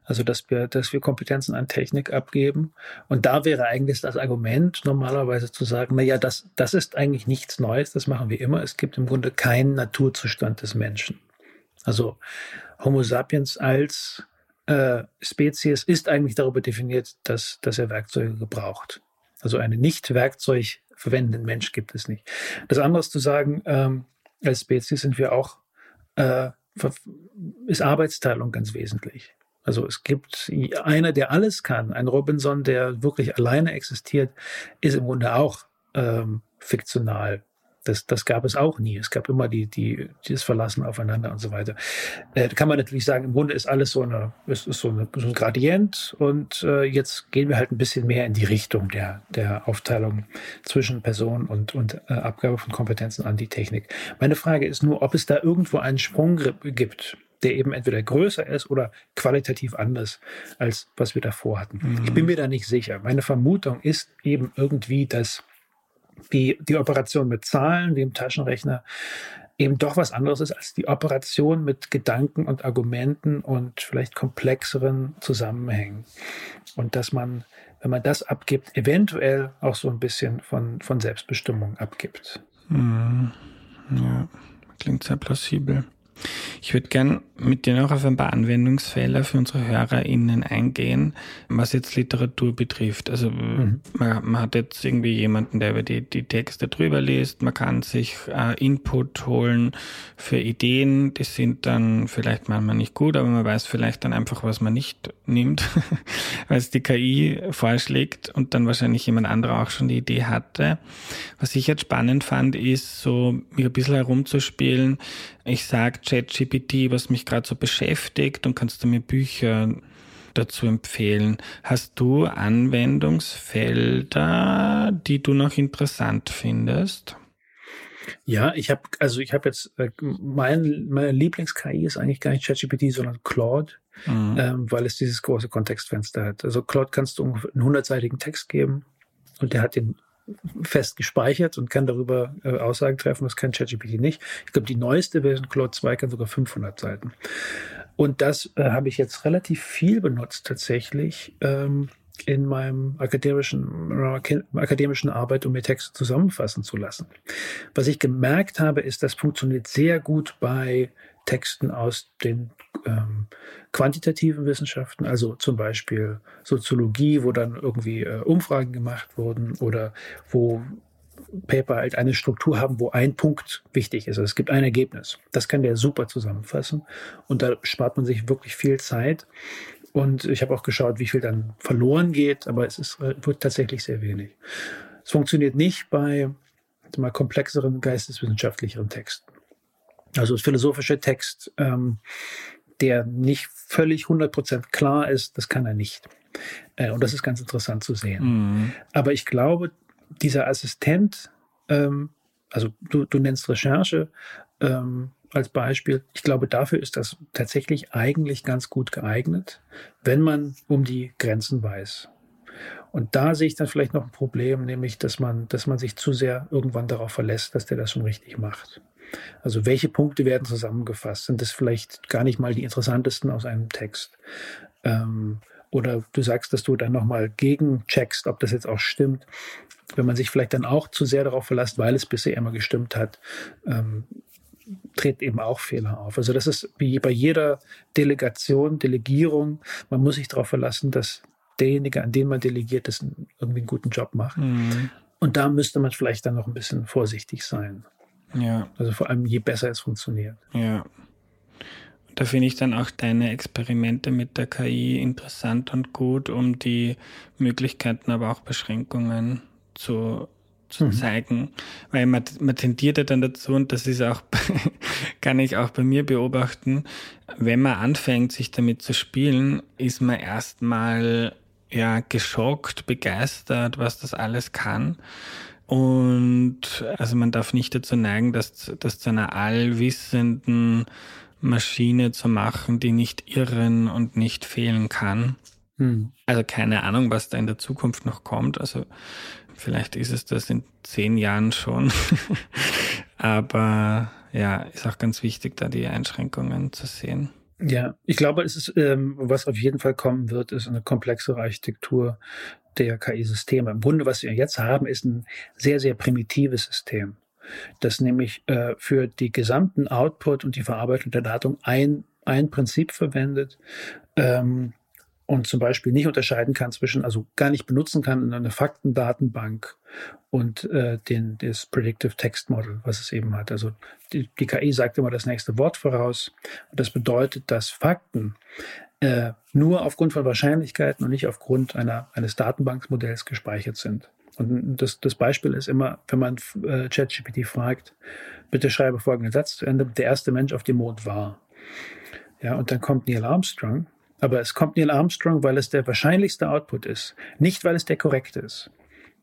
also dass wir, dass wir Kompetenzen an Technik abgeben. Und da wäre eigentlich das Argument normalerweise zu sagen, na ja, das, das ist eigentlich nichts Neues, das machen wir immer. Es gibt im Grunde keinen Naturzustand des Menschen. Also Homo sapiens als äh, Spezies ist eigentlich darüber definiert, dass, dass er Werkzeuge gebraucht. Also einen nicht Werkzeug verwendenden Mensch gibt es nicht. Das andere ist zu sagen, ähm, als Spezies sind wir auch, äh, ist Arbeitsteilung ganz wesentlich. Also es gibt einer, der alles kann. Ein Robinson, der wirklich alleine existiert, ist im Grunde auch ähm, fiktional. Das, das gab es auch nie. Es gab immer die, die, dieses Verlassen aufeinander und so weiter. Äh, da kann man natürlich sagen, im Grunde ist alles so, eine, ist, ist so, eine, so ein Gradient und äh, jetzt gehen wir halt ein bisschen mehr in die Richtung der, der Aufteilung zwischen Person und, und äh, Abgabe von Kompetenzen an die Technik. Meine Frage ist nur, ob es da irgendwo einen Sprung gibt, der eben entweder größer ist oder qualitativ anders, als was wir davor hatten. Mhm. Ich bin mir da nicht sicher. Meine Vermutung ist eben irgendwie, dass die, die Operation mit Zahlen, wie im Taschenrechner, eben doch was anderes ist als die Operation mit Gedanken und Argumenten und vielleicht komplexeren Zusammenhängen. Und dass man, wenn man das abgibt, eventuell auch so ein bisschen von, von Selbstbestimmung abgibt. Mhm. Ja, klingt sehr plausibel. Ich würde gern mit dir noch auf ein paar Anwendungsfälle für unsere HörerInnen eingehen, was jetzt Literatur betrifft. Also mhm. man, man, hat jetzt irgendwie jemanden, der über die, die Texte drüber liest, man kann sich äh, Input holen für Ideen, die sind dann vielleicht manchmal nicht gut, aber man weiß vielleicht dann einfach, was man nicht nimmt, weil es die KI vorschlägt und dann wahrscheinlich jemand anderer auch schon die Idee hatte. Was ich jetzt spannend fand, ist so mich ein bisschen herumzuspielen. Ich sage ChatGPT, was mich gerade so beschäftigt und kannst du mir Bücher dazu empfehlen. Hast du Anwendungsfelder, die du noch interessant findest? Ja, ich habe also ich habe jetzt äh, mein meine Lieblings-KI ist eigentlich gar nicht ChatGPT, sondern Claude, mhm. ähm, weil es dieses große Kontextfenster hat. Also Claude kannst du einen hundertseitigen Text geben und der hat den fest gespeichert und kann darüber äh, Aussagen treffen. Das kann ChatGPT nicht. Ich glaube, die neueste Version Claude 2 kann sogar 500 Seiten. Und das äh, habe ich jetzt relativ viel benutzt tatsächlich ähm, in meinem akademischen, akademischen Arbeit, um mir Texte zusammenfassen zu lassen. Was ich gemerkt habe, ist, das funktioniert sehr gut bei Texten aus den ähm, quantitativen Wissenschaften, also zum Beispiel Soziologie, wo dann irgendwie äh, Umfragen gemacht wurden oder wo Paper halt eine Struktur haben, wo ein Punkt wichtig ist. Also es gibt ein Ergebnis. Das kann der super zusammenfassen und da spart man sich wirklich viel Zeit. Und ich habe auch geschaut, wie viel dann verloren geht, aber es ist, äh, wird tatsächlich sehr wenig. Es funktioniert nicht bei mal komplexeren geisteswissenschaftlicheren Texten. Also das philosophische Text, ähm, der nicht völlig 100% klar ist, das kann er nicht. Äh, und das ist ganz interessant zu sehen. Mhm. Aber ich glaube, dieser Assistent, ähm, also du, du nennst Recherche ähm, als Beispiel, ich glaube, dafür ist das tatsächlich eigentlich ganz gut geeignet, wenn man um die Grenzen weiß. Und da sehe ich dann vielleicht noch ein Problem, nämlich, dass man, dass man sich zu sehr irgendwann darauf verlässt, dass der das schon richtig macht. Also welche Punkte werden zusammengefasst? Sind das vielleicht gar nicht mal die interessantesten aus einem Text? Ähm, oder du sagst, dass du dann nochmal gegencheckst, ob das jetzt auch stimmt. Wenn man sich vielleicht dann auch zu sehr darauf verlässt, weil es bisher immer gestimmt hat, ähm, tritt eben auch Fehler auf. Also das ist wie bei jeder Delegation, Delegierung, man muss sich darauf verlassen, dass derjenige, an den man delegiert, das irgendwie einen guten Job macht. Mhm. Und da müsste man vielleicht dann noch ein bisschen vorsichtig sein. Ja. Also vor allem, je besser es funktioniert. Ja. Da finde ich dann auch deine Experimente mit der KI interessant und gut, um die Möglichkeiten, aber auch Beschränkungen zu, zu mhm. zeigen. Weil man, man tendiert ja dann dazu, und das ist auch, kann ich auch bei mir beobachten, wenn man anfängt, sich damit zu spielen, ist man erstmal ja geschockt, begeistert, was das alles kann. Und also man darf nicht dazu neigen, dass das zu einer allwissenden Maschine zu machen, die nicht irren und nicht fehlen kann. Hm. Also keine Ahnung, was da in der Zukunft noch kommt. Also vielleicht ist es das in zehn Jahren schon. Aber ja, ist auch ganz wichtig, da die Einschränkungen zu sehen. Ja, ich glaube, es ist, ähm, was auf jeden Fall kommen wird, ist eine komplexere Architektur der KI-Systeme. Im Grunde, was wir jetzt haben, ist ein sehr, sehr primitives System, das nämlich äh, für die gesamten Output und die Verarbeitung der Daten ein, ein Prinzip verwendet, ähm, und zum Beispiel nicht unterscheiden kann zwischen, also gar nicht benutzen kann in einer Faktendatenbank und äh, den, das Predictive Text Model, was es eben hat. Also die, die KI sagt immer das nächste Wort voraus. Und das bedeutet, dass Fakten äh, nur aufgrund von Wahrscheinlichkeiten und nicht aufgrund einer, eines Datenbankmodells gespeichert sind. Und das, das Beispiel ist immer, wenn man äh, ChatGPT fragt, bitte schreibe folgenden Satz zu Ende, der erste Mensch auf dem Mond war. Ja, und dann kommt Neil Armstrong aber es kommt Neil Armstrong, weil es der wahrscheinlichste Output ist, nicht weil es der korrekte ist.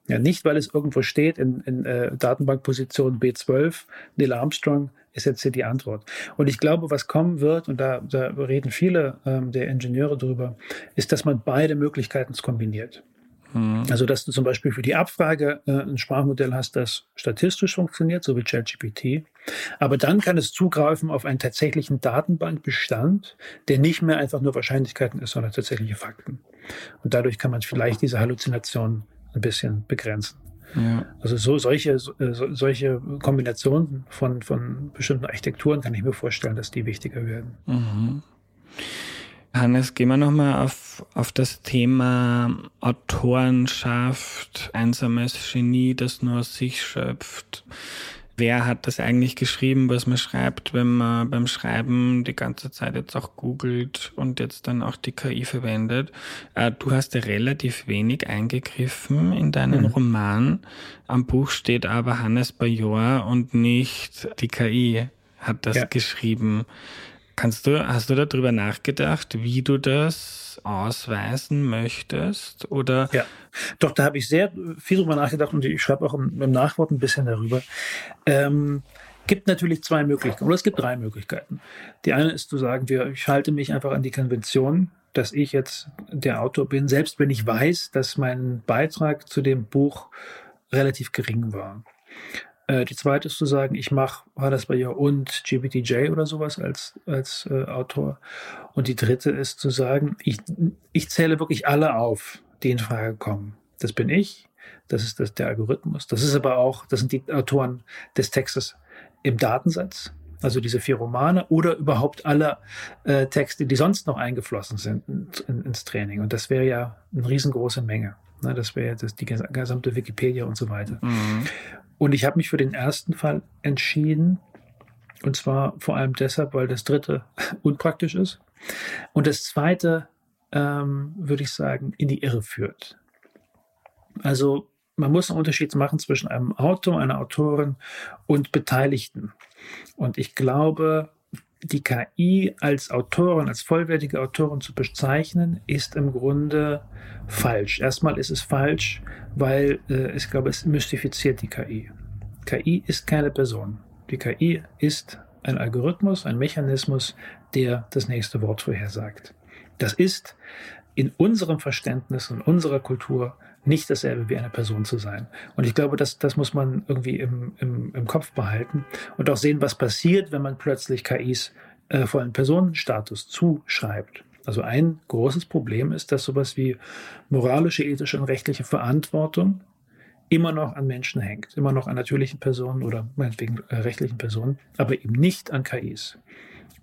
Ja, nicht weil es irgendwo steht in, in äh, Datenbankposition B12, Neil Armstrong ist jetzt hier die Antwort. Und ich glaube, was kommen wird, und da, da reden viele ähm, der Ingenieure drüber, ist, dass man beide Möglichkeiten kombiniert. Mhm. Also, dass du zum Beispiel für die Abfrage äh, ein Sprachmodell hast, das statistisch funktioniert, so wie ChatGPT. Aber dann kann es zugreifen auf einen tatsächlichen Datenbankbestand, der nicht mehr einfach nur Wahrscheinlichkeiten ist, sondern tatsächliche Fakten. Und dadurch kann man vielleicht diese Halluzination ein bisschen begrenzen. Ja. Also so solche, so, äh, solche Kombinationen von, von bestimmten Architekturen kann ich mir vorstellen, dass die wichtiger werden. Mhm. Hannes, gehen wir nochmal auf, auf das Thema Autorenschaft, einsames Genie, das nur aus sich schöpft. Wer hat das eigentlich geschrieben, was man schreibt, wenn man beim Schreiben die ganze Zeit jetzt auch googelt und jetzt dann auch die KI verwendet? Äh, du hast ja relativ wenig eingegriffen in deinen mhm. Roman. Am Buch steht aber Hannes Bajor und nicht die KI hat das ja. geschrieben. Kannst du, hast du darüber nachgedacht, wie du das ausweisen möchtest? Oder? Ja, doch, da habe ich sehr viel drüber nachgedacht und ich schreibe auch im, im Nachwort ein bisschen darüber. Ähm, gibt natürlich zwei Möglichkeiten, oder es gibt drei Möglichkeiten. Die eine ist zu sagen, wir, ich halte mich einfach an die Konvention, dass ich jetzt der Autor bin, selbst wenn ich weiß, dass mein Beitrag zu dem Buch relativ gering war. Äh, die zweite ist zu sagen, ich mache Hades Bayer und GPTJ oder sowas als, als äh, Autor. Und die dritte ist zu sagen, ich, ich zähle wirklich alle auf, die in Frage kommen. Das bin ich, das ist das, der Algorithmus. Das ist aber auch, das sind die Autoren des Textes im Datensatz. Also diese vier Romane oder überhaupt alle äh, Texte, die sonst noch eingeflossen sind in, in, ins Training. Und das wäre ja eine riesengroße Menge. Ne, das wäre jetzt die gesamte Wikipedia und so weiter. Mhm. Und ich habe mich für den ersten Fall entschieden. Und zwar vor allem deshalb, weil das dritte unpraktisch ist. Und das zweite, ähm, würde ich sagen, in die Irre führt. Also man muss einen Unterschied machen zwischen einem Autor, einer Autorin und Beteiligten. Und ich glaube, die KI als Autorin, als vollwertige Autorin zu bezeichnen, ist im Grunde falsch. Erstmal ist es falsch, weil äh, ich glaube, es mystifiziert die KI. KI ist keine Person. Die KI ist ein Algorithmus, ein Mechanismus, der das nächste Wort vorhersagt. Das ist in unserem Verständnis, in unserer Kultur nicht dasselbe wie eine Person zu sein. Und ich glaube, das, das muss man irgendwie im, im, im Kopf behalten und auch sehen, was passiert, wenn man plötzlich KIs äh, vollen Personenstatus zuschreibt. Also ein großes Problem ist, dass sowas wie moralische, ethische und rechtliche Verantwortung immer noch an Menschen hängt, immer noch an natürlichen Personen oder meinetwegen äh, rechtlichen Personen, aber eben nicht an KIs.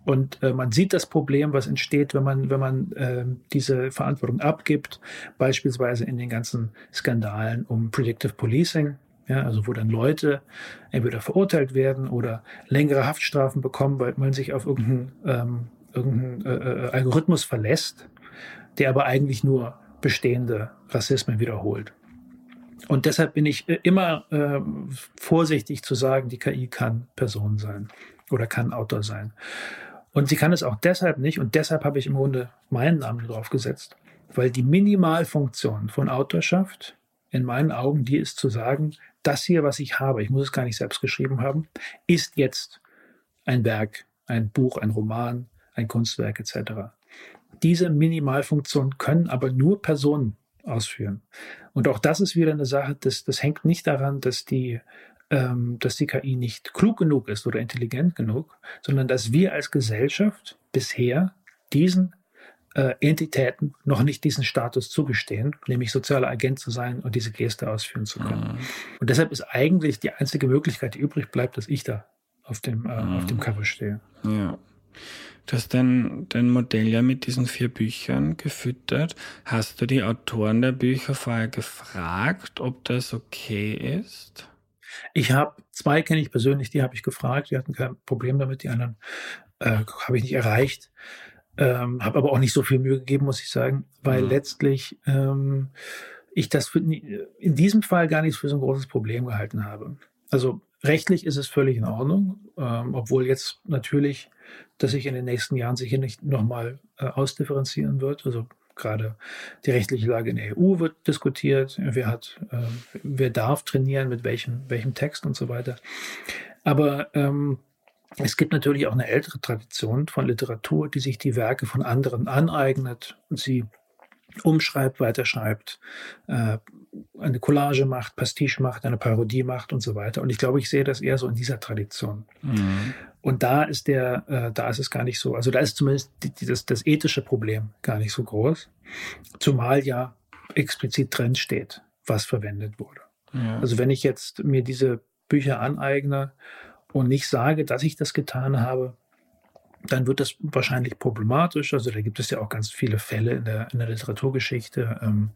Und äh, man sieht das Problem, was entsteht, wenn man, wenn man äh, diese Verantwortung abgibt, beispielsweise in den ganzen Skandalen um Predictive Policing, ja, also wo dann Leute entweder verurteilt werden oder längere Haftstrafen bekommen, weil man sich auf irgendeinen, ähm, irgendeinen äh, äh Algorithmus verlässt, der aber eigentlich nur bestehende Rassismen wiederholt. Und deshalb bin ich äh, immer äh, vorsichtig zu sagen, die KI kann Person sein oder kann Autor sein. Und sie kann es auch deshalb nicht, und deshalb habe ich im Grunde meinen Namen drauf gesetzt, weil die Minimalfunktion von Autorschaft in meinen Augen die ist zu sagen, das hier, was ich habe, ich muss es gar nicht selbst geschrieben haben, ist jetzt ein Werk ein Buch, ein Roman, ein Kunstwerk etc. Diese Minimalfunktionen können aber nur Personen ausführen. Und auch das ist wieder eine Sache, das, das hängt nicht daran, dass die, ähm, dass die KI nicht klug genug ist oder intelligent genug, sondern dass wir als Gesellschaft bisher diesen äh, Entitäten noch nicht diesen Status zugestehen, nämlich sozialer Agent zu sein und diese Geste ausführen zu können. Mhm. Und deshalb ist eigentlich die einzige Möglichkeit, die übrig bleibt, dass ich da auf dem, äh, mhm. auf dem Cover stehe. Ja. Du hast dein, dein Modell ja mit diesen vier Büchern gefüttert. Hast du die Autoren der Bücher vorher gefragt, ob das okay ist? Ich habe zwei kenne ich persönlich, die habe ich gefragt, die hatten kein Problem damit, die anderen äh, habe ich nicht erreicht. Ähm, habe aber auch nicht so viel Mühe gegeben, muss ich sagen, weil mhm. letztlich ähm, ich das für, in diesem Fall gar nicht für so ein großes Problem gehalten habe. Also rechtlich ist es völlig in Ordnung, ähm, obwohl jetzt natürlich, dass sich in den nächsten Jahren sicher nicht nochmal äh, ausdifferenzieren wird. Also gerade die rechtliche Lage in der EU wird diskutiert. Wer hat, äh, wer darf trainieren mit welchem, welchem Text und so weiter. Aber ähm, es gibt natürlich auch eine ältere Tradition von Literatur, die sich die Werke von anderen aneignet und sie umschreibt, weiterschreibt, äh, eine Collage macht, Pastiche macht, eine Parodie macht und so weiter. Und ich glaube, ich sehe das eher so in dieser Tradition. Mhm. Und da ist der, äh, da ist es gar nicht so. Also da ist zumindest die, die, das, das ethische Problem gar nicht so groß, zumal ja explizit drin steht, was verwendet wurde. Ja. Also wenn ich jetzt mir diese Bücher aneigne und nicht sage, dass ich das getan habe, dann wird das wahrscheinlich problematisch. Also da gibt es ja auch ganz viele Fälle in der, in der Literaturgeschichte. Ähm,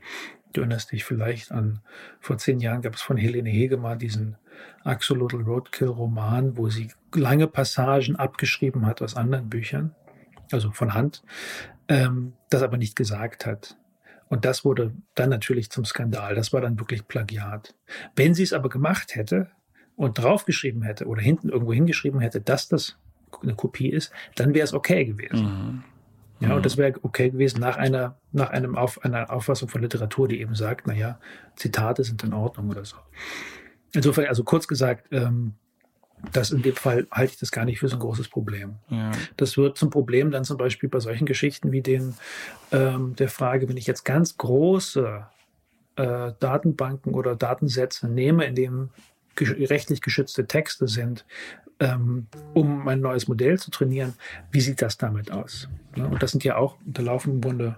du erinnerst dich vielleicht an, vor zehn Jahren gab es von Helene Hegemann diesen Axolotl Roadkill Roman, wo sie lange Passagen abgeschrieben hat aus anderen Büchern, also von Hand, ähm, das aber nicht gesagt hat. Und das wurde dann natürlich zum Skandal. Das war dann wirklich Plagiat. Wenn sie es aber gemacht hätte, und draufgeschrieben hätte oder hinten irgendwo hingeschrieben hätte, dass das eine Kopie ist, dann wäre es okay gewesen. Mhm. Ja, und das wäre okay gewesen nach einer, nach einem Auf, einer Auffassung von Literatur, die eben sagt, naja, Zitate sind in Ordnung oder so. Insofern, also kurz gesagt, ähm, das in dem Fall halte ich das gar nicht für so ein großes Problem. Ja. Das wird zum Problem dann zum Beispiel bei solchen Geschichten wie den ähm, der Frage, wenn ich jetzt ganz große äh, Datenbanken oder Datensätze nehme, in dem rechtlich geschützte Texte sind, ähm, um mein neues Modell zu trainieren. Wie sieht das damit aus? Ja, und das sind ja auch, da laufen im Grunde,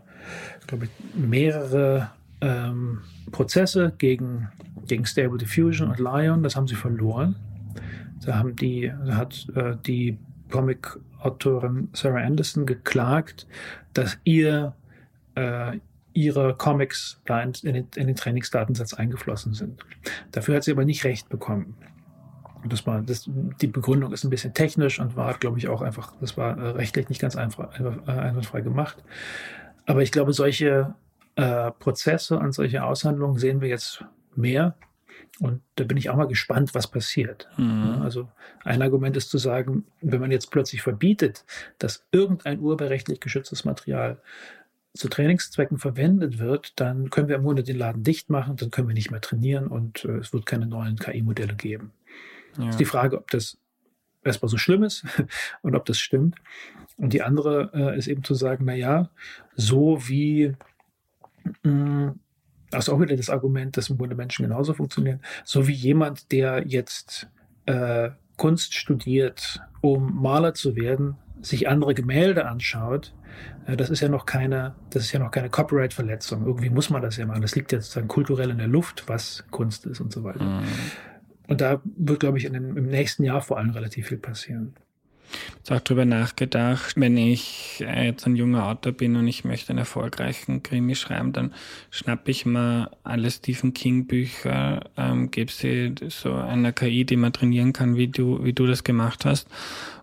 glaube ich, mehrere ähm, Prozesse gegen, gegen Stable Diffusion und Lion. Das haben sie verloren. Da haben die, da hat äh, die Comic-Autorin Sarah Anderson geklagt, dass ihr äh, ihre Comics da in, in den Trainingsdatensatz eingeflossen sind. Dafür hat sie aber nicht recht bekommen. Das war, das, die Begründung ist ein bisschen technisch und war, glaube ich, auch einfach, das war äh, rechtlich nicht ganz einfach, äh, einwandfrei gemacht. Aber ich glaube, solche äh, Prozesse und solche Aushandlungen sehen wir jetzt mehr. Und da bin ich auch mal gespannt, was passiert. Mhm. Also ein Argument ist zu sagen, wenn man jetzt plötzlich verbietet, dass irgendein urheberrechtlich geschütztes Material zu Trainingszwecken verwendet wird, dann können wir im Grunde den Laden dicht machen, dann können wir nicht mehr trainieren und äh, es wird keine neuen KI-Modelle geben. Ja. Ist die Frage, ob das erstmal so schlimm ist und ob das stimmt. Und die andere äh, ist eben zu sagen, na ja, so wie mh, das ist auch wieder das Argument, dass im Grunde Menschen genauso funktionieren, so wie jemand, der jetzt äh, Kunst studiert, um Maler zu werden, sich andere Gemälde anschaut, äh, das ist ja noch keine, das ist ja noch keine Copyright-Verletzung. Irgendwie muss man das ja machen. Das liegt jetzt dann kulturell in der Luft, was Kunst ist und so weiter. Mhm. Und da wird, glaube ich, dem, im nächsten Jahr vor allem relativ viel passieren. Ich habe darüber nachgedacht, wenn ich jetzt ein junger Autor bin und ich möchte einen erfolgreichen Krimi schreiben, dann schnappe ich mal alle Stephen King Bücher, ähm, gebe sie so einer KI, die man trainieren kann, wie du, wie du das gemacht hast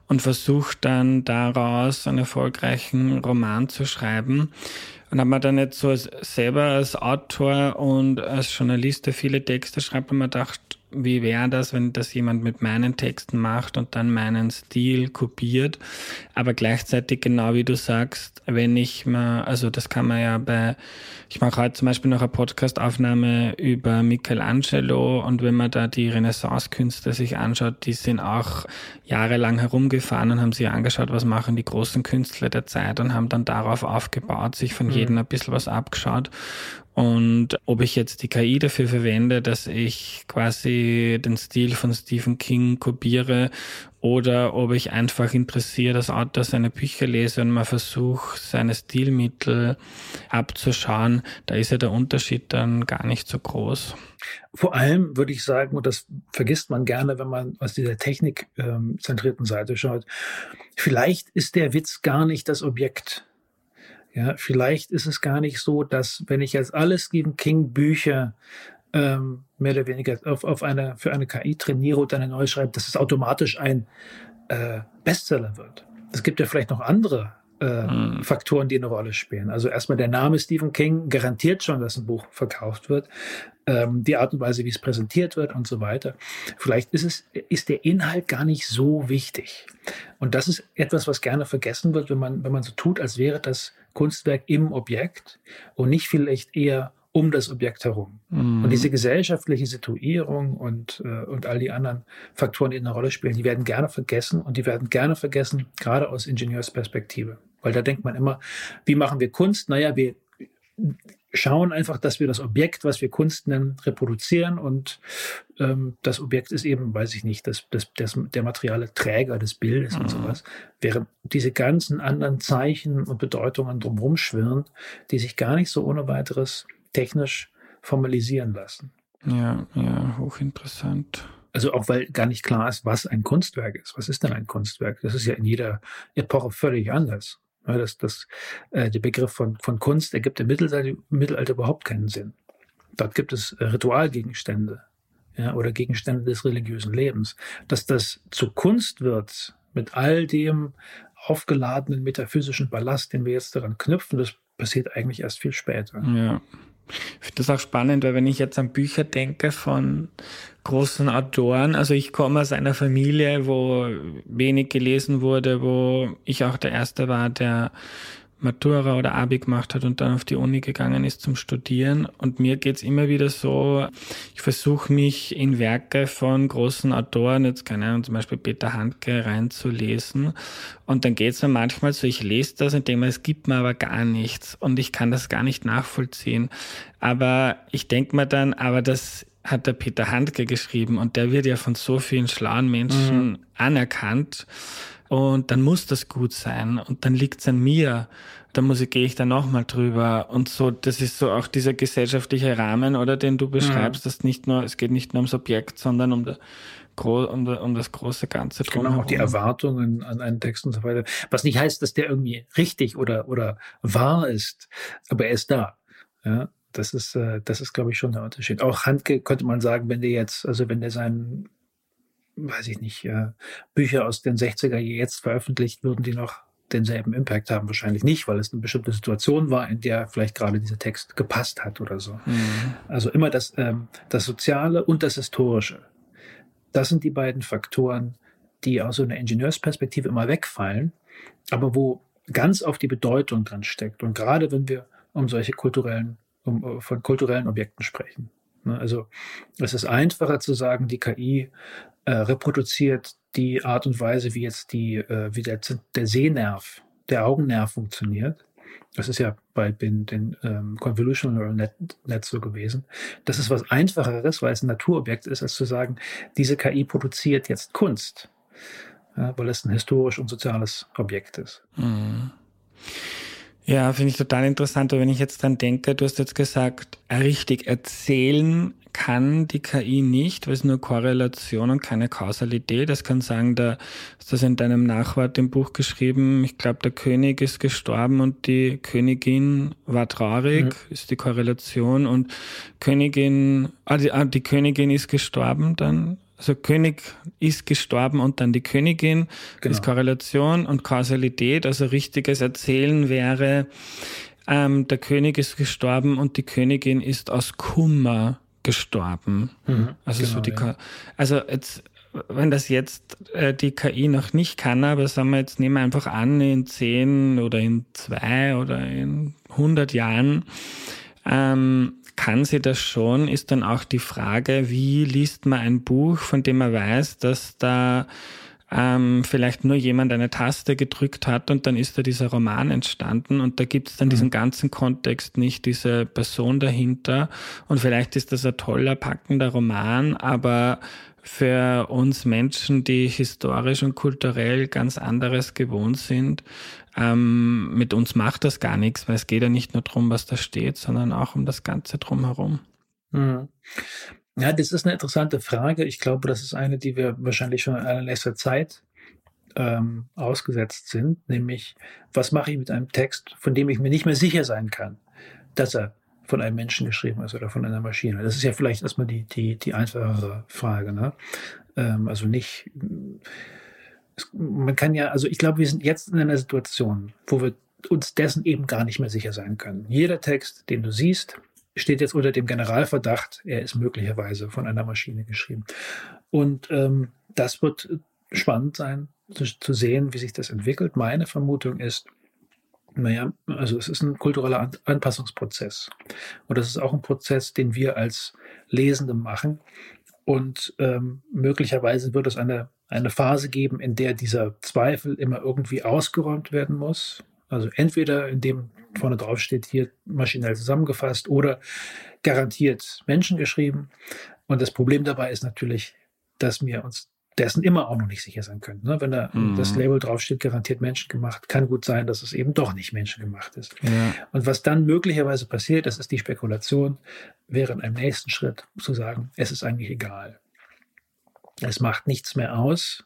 und versucht dann daraus einen erfolgreichen Roman zu schreiben. Und habe mir dann jetzt so als, selber als Autor und als Journalist, der viele Texte schreibt, mir gedacht, wie wäre das, wenn das jemand mit meinen Texten macht und dann meinen Stil kopiert. Aber gleichzeitig, genau wie du sagst, wenn ich mal, also das kann man ja bei, ich mache heute zum Beispiel noch eine Podcastaufnahme über Michelangelo und wenn man da die Renaissance-Künstler sich anschaut, die sind auch jahrelang herumgefahren und haben sich angeschaut, was machen die großen Künstler der Zeit und haben dann darauf aufgebaut, sich von mhm. jedem ein bisschen was abgeschaut. Und ob ich jetzt die KI dafür verwende, dass ich quasi den Stil von Stephen King kopiere oder ob ich einfach interessiert als Autor seine Bücher lese und mal versuche, seine Stilmittel abzuschauen, da ist ja der Unterschied dann gar nicht so groß. Vor allem würde ich sagen, und das vergisst man gerne, wenn man aus dieser technikzentrierten Seite schaut, vielleicht ist der Witz gar nicht das Objekt ja, vielleicht ist es gar nicht so, dass wenn ich jetzt alle Stephen King Bücher ähm, mehr oder weniger auf, auf eine, für eine KI trainiere und eine neue schreibe, dass es automatisch ein äh, Bestseller wird. Es gibt ja vielleicht noch andere äh, mhm. Faktoren, die eine Rolle spielen. Also erstmal der Name Stephen King garantiert schon, dass ein Buch verkauft wird. Ähm, die Art und Weise, wie es präsentiert wird und so weiter. Vielleicht ist es, ist der Inhalt gar nicht so wichtig. Und das ist etwas, was gerne vergessen wird, wenn man, wenn man so tut, als wäre das Kunstwerk im Objekt und nicht vielleicht eher um das Objekt herum. Mhm. Und diese gesellschaftliche Situierung und, äh, und all die anderen Faktoren, die eine Rolle spielen, die werden gerne vergessen und die werden gerne vergessen, gerade aus Ingenieursperspektive. Weil da denkt man immer, wie machen wir Kunst? Naja, wir schauen einfach, dass wir das Objekt, was wir Kunst nennen, reproduzieren und ähm, das Objekt ist eben, weiß ich nicht, das, das, das, der materiale Träger des Bildes mhm. und sowas, während diese ganzen anderen Zeichen und Bedeutungen drumherum schwirren, die sich gar nicht so ohne weiteres technisch formalisieren lassen. Ja, ja, hochinteressant. Also auch weil gar nicht klar ist, was ein Kunstwerk ist. Was ist denn ein Kunstwerk? Das ist ja in jeder Epoche völlig anders. Ja, das, das, äh, der Begriff von, von Kunst ergibt im Mittelalter, im Mittelalter überhaupt keinen Sinn. Dort gibt es äh, Ritualgegenstände ja, oder Gegenstände des religiösen Lebens. Dass das zu Kunst wird mit all dem aufgeladenen metaphysischen Ballast, den wir jetzt daran knüpfen, das passiert eigentlich erst viel später. Ja. Ich finde das auch spannend, weil wenn ich jetzt an Bücher denke von großen Autoren, also ich komme aus einer Familie, wo wenig gelesen wurde, wo ich auch der Erste war, der Matura oder Abi gemacht hat und dann auf die Uni gegangen ist zum Studieren. Und mir geht's immer wieder so, ich versuche mich in Werke von großen Autoren, jetzt keine Ahnung, zum Beispiel Peter Handke, reinzulesen. Und dann geht's mir manchmal so, ich lese das und denke mir, es gibt mir aber gar nichts und ich kann das gar nicht nachvollziehen. Aber ich denke mir dann, aber das hat der Peter Handke geschrieben und der wird ja von so vielen schlauen Menschen mhm. anerkannt. Und dann muss das gut sein und dann liegt's an mir. Da muss ich, gehe ich dann nochmal drüber. Und so, das ist so auch dieser gesellschaftliche Rahmen, oder den du beschreibst, mhm. dass nicht nur, es geht nicht nur ums Objekt, sondern um, der, um, um das große Ganze drumherum. Genau, auch die Erwartungen an einen Text und so weiter. Was nicht heißt, dass der irgendwie richtig oder, oder wahr ist, aber er ist da. Ja, das ist, äh, das ist, glaube ich, schon der Unterschied. Auch Handke könnte man sagen, wenn der jetzt, also wenn der seinen weiß ich nicht, äh, Bücher aus den 60er jetzt veröffentlicht, würden die noch denselben Impact haben? Wahrscheinlich nicht, weil es eine bestimmte Situation war, in der vielleicht gerade dieser Text gepasst hat oder so. Mhm. Also immer das, ähm, das Soziale und das Historische. Das sind die beiden Faktoren, die aus so einer Ingenieursperspektive immer wegfallen, aber wo ganz auf die Bedeutung dran steckt. Und gerade wenn wir um solche kulturellen, um, von kulturellen Objekten sprechen. Ne? Also es ist einfacher zu sagen, die KI äh, reproduziert die Art und Weise, wie jetzt die, äh, wie der, der Sehnerv, der Augennerv funktioniert. Das ist ja bei den, den ähm, Convolutional Neural Net, Netz so gewesen. Das ist was Einfacheres, weil es ein Naturobjekt ist, als zu sagen, diese KI produziert jetzt Kunst, ja, weil es ein historisch und soziales Objekt ist. Mhm. Ja, finde ich total interessant. Aber wenn ich jetzt dran denke, du hast jetzt gesagt, richtig erzählen kann die KI nicht, weil es nur Korrelation und keine Kausalität. Das kann sagen, da ist das in deinem Nachwort im Buch geschrieben, ich glaube, der König ist gestorben und die Königin war traurig, mhm. ist die Korrelation und Königin, ah die, ah, die Königin ist gestorben dann also König ist gestorben und dann die Königin genau. ist Korrelation und Kausalität, also richtiges Erzählen wäre, ähm, der König ist gestorben und die Königin ist aus Kummer gestorben. Mhm, also genau, so die, ja. also jetzt, wenn das jetzt äh, die KI noch nicht kann, aber sagen wir jetzt, nehmen wir einfach an, in zehn oder in zwei oder in 100 Jahren, ähm, kann sie das schon, ist dann auch die Frage, wie liest man ein Buch, von dem man weiß, dass da ähm, vielleicht nur jemand eine Taste gedrückt hat und dann ist da dieser Roman entstanden und da gibt es dann mhm. diesen ganzen Kontext nicht, diese Person dahinter und vielleicht ist das ein toller, packender Roman, aber für uns Menschen, die historisch und kulturell ganz anderes gewohnt sind, ähm, mit uns macht das gar nichts, weil es geht ja nicht nur darum, was da steht, sondern auch um das Ganze drumherum. Mhm. Ja, das ist eine interessante Frage. Ich glaube, das ist eine, die wir wahrscheinlich schon in allerletzter Zeit ähm, ausgesetzt sind, nämlich was mache ich mit einem Text, von dem ich mir nicht mehr sicher sein kann, dass er von einem Menschen geschrieben ist oder von einer Maschine. Das ist ja vielleicht erstmal die, die, die einfachere Frage. Ne? Ähm, also nicht, man kann ja, also ich glaube, wir sind jetzt in einer Situation, wo wir uns dessen eben gar nicht mehr sicher sein können. Jeder Text, den du siehst, steht jetzt unter dem Generalverdacht, er ist möglicherweise von einer Maschine geschrieben. Und ähm, das wird spannend sein, zu, zu, sehen, wie sich das entwickelt. Meine Vermutung ist, naja, also es ist ein kultureller An Anpassungsprozess. Und das ist auch ein Prozess, den wir als Lesende machen. Und ähm, möglicherweise wird es eine, eine Phase geben, in der dieser Zweifel immer irgendwie ausgeräumt werden muss. Also entweder indem vorne drauf steht, hier maschinell zusammengefasst oder garantiert menschengeschrieben. Und das Problem dabei ist natürlich, dass wir uns dessen immer auch noch nicht sicher sein können. Ne? Wenn da mhm. das Label draufsteht, garantiert menschengemacht, kann gut sein, dass es eben doch nicht menschengemacht ist. Ja. Und was dann möglicherweise passiert, das ist die Spekulation, wäre in einem nächsten Schritt zu sagen, es ist eigentlich egal. Es macht nichts mehr aus.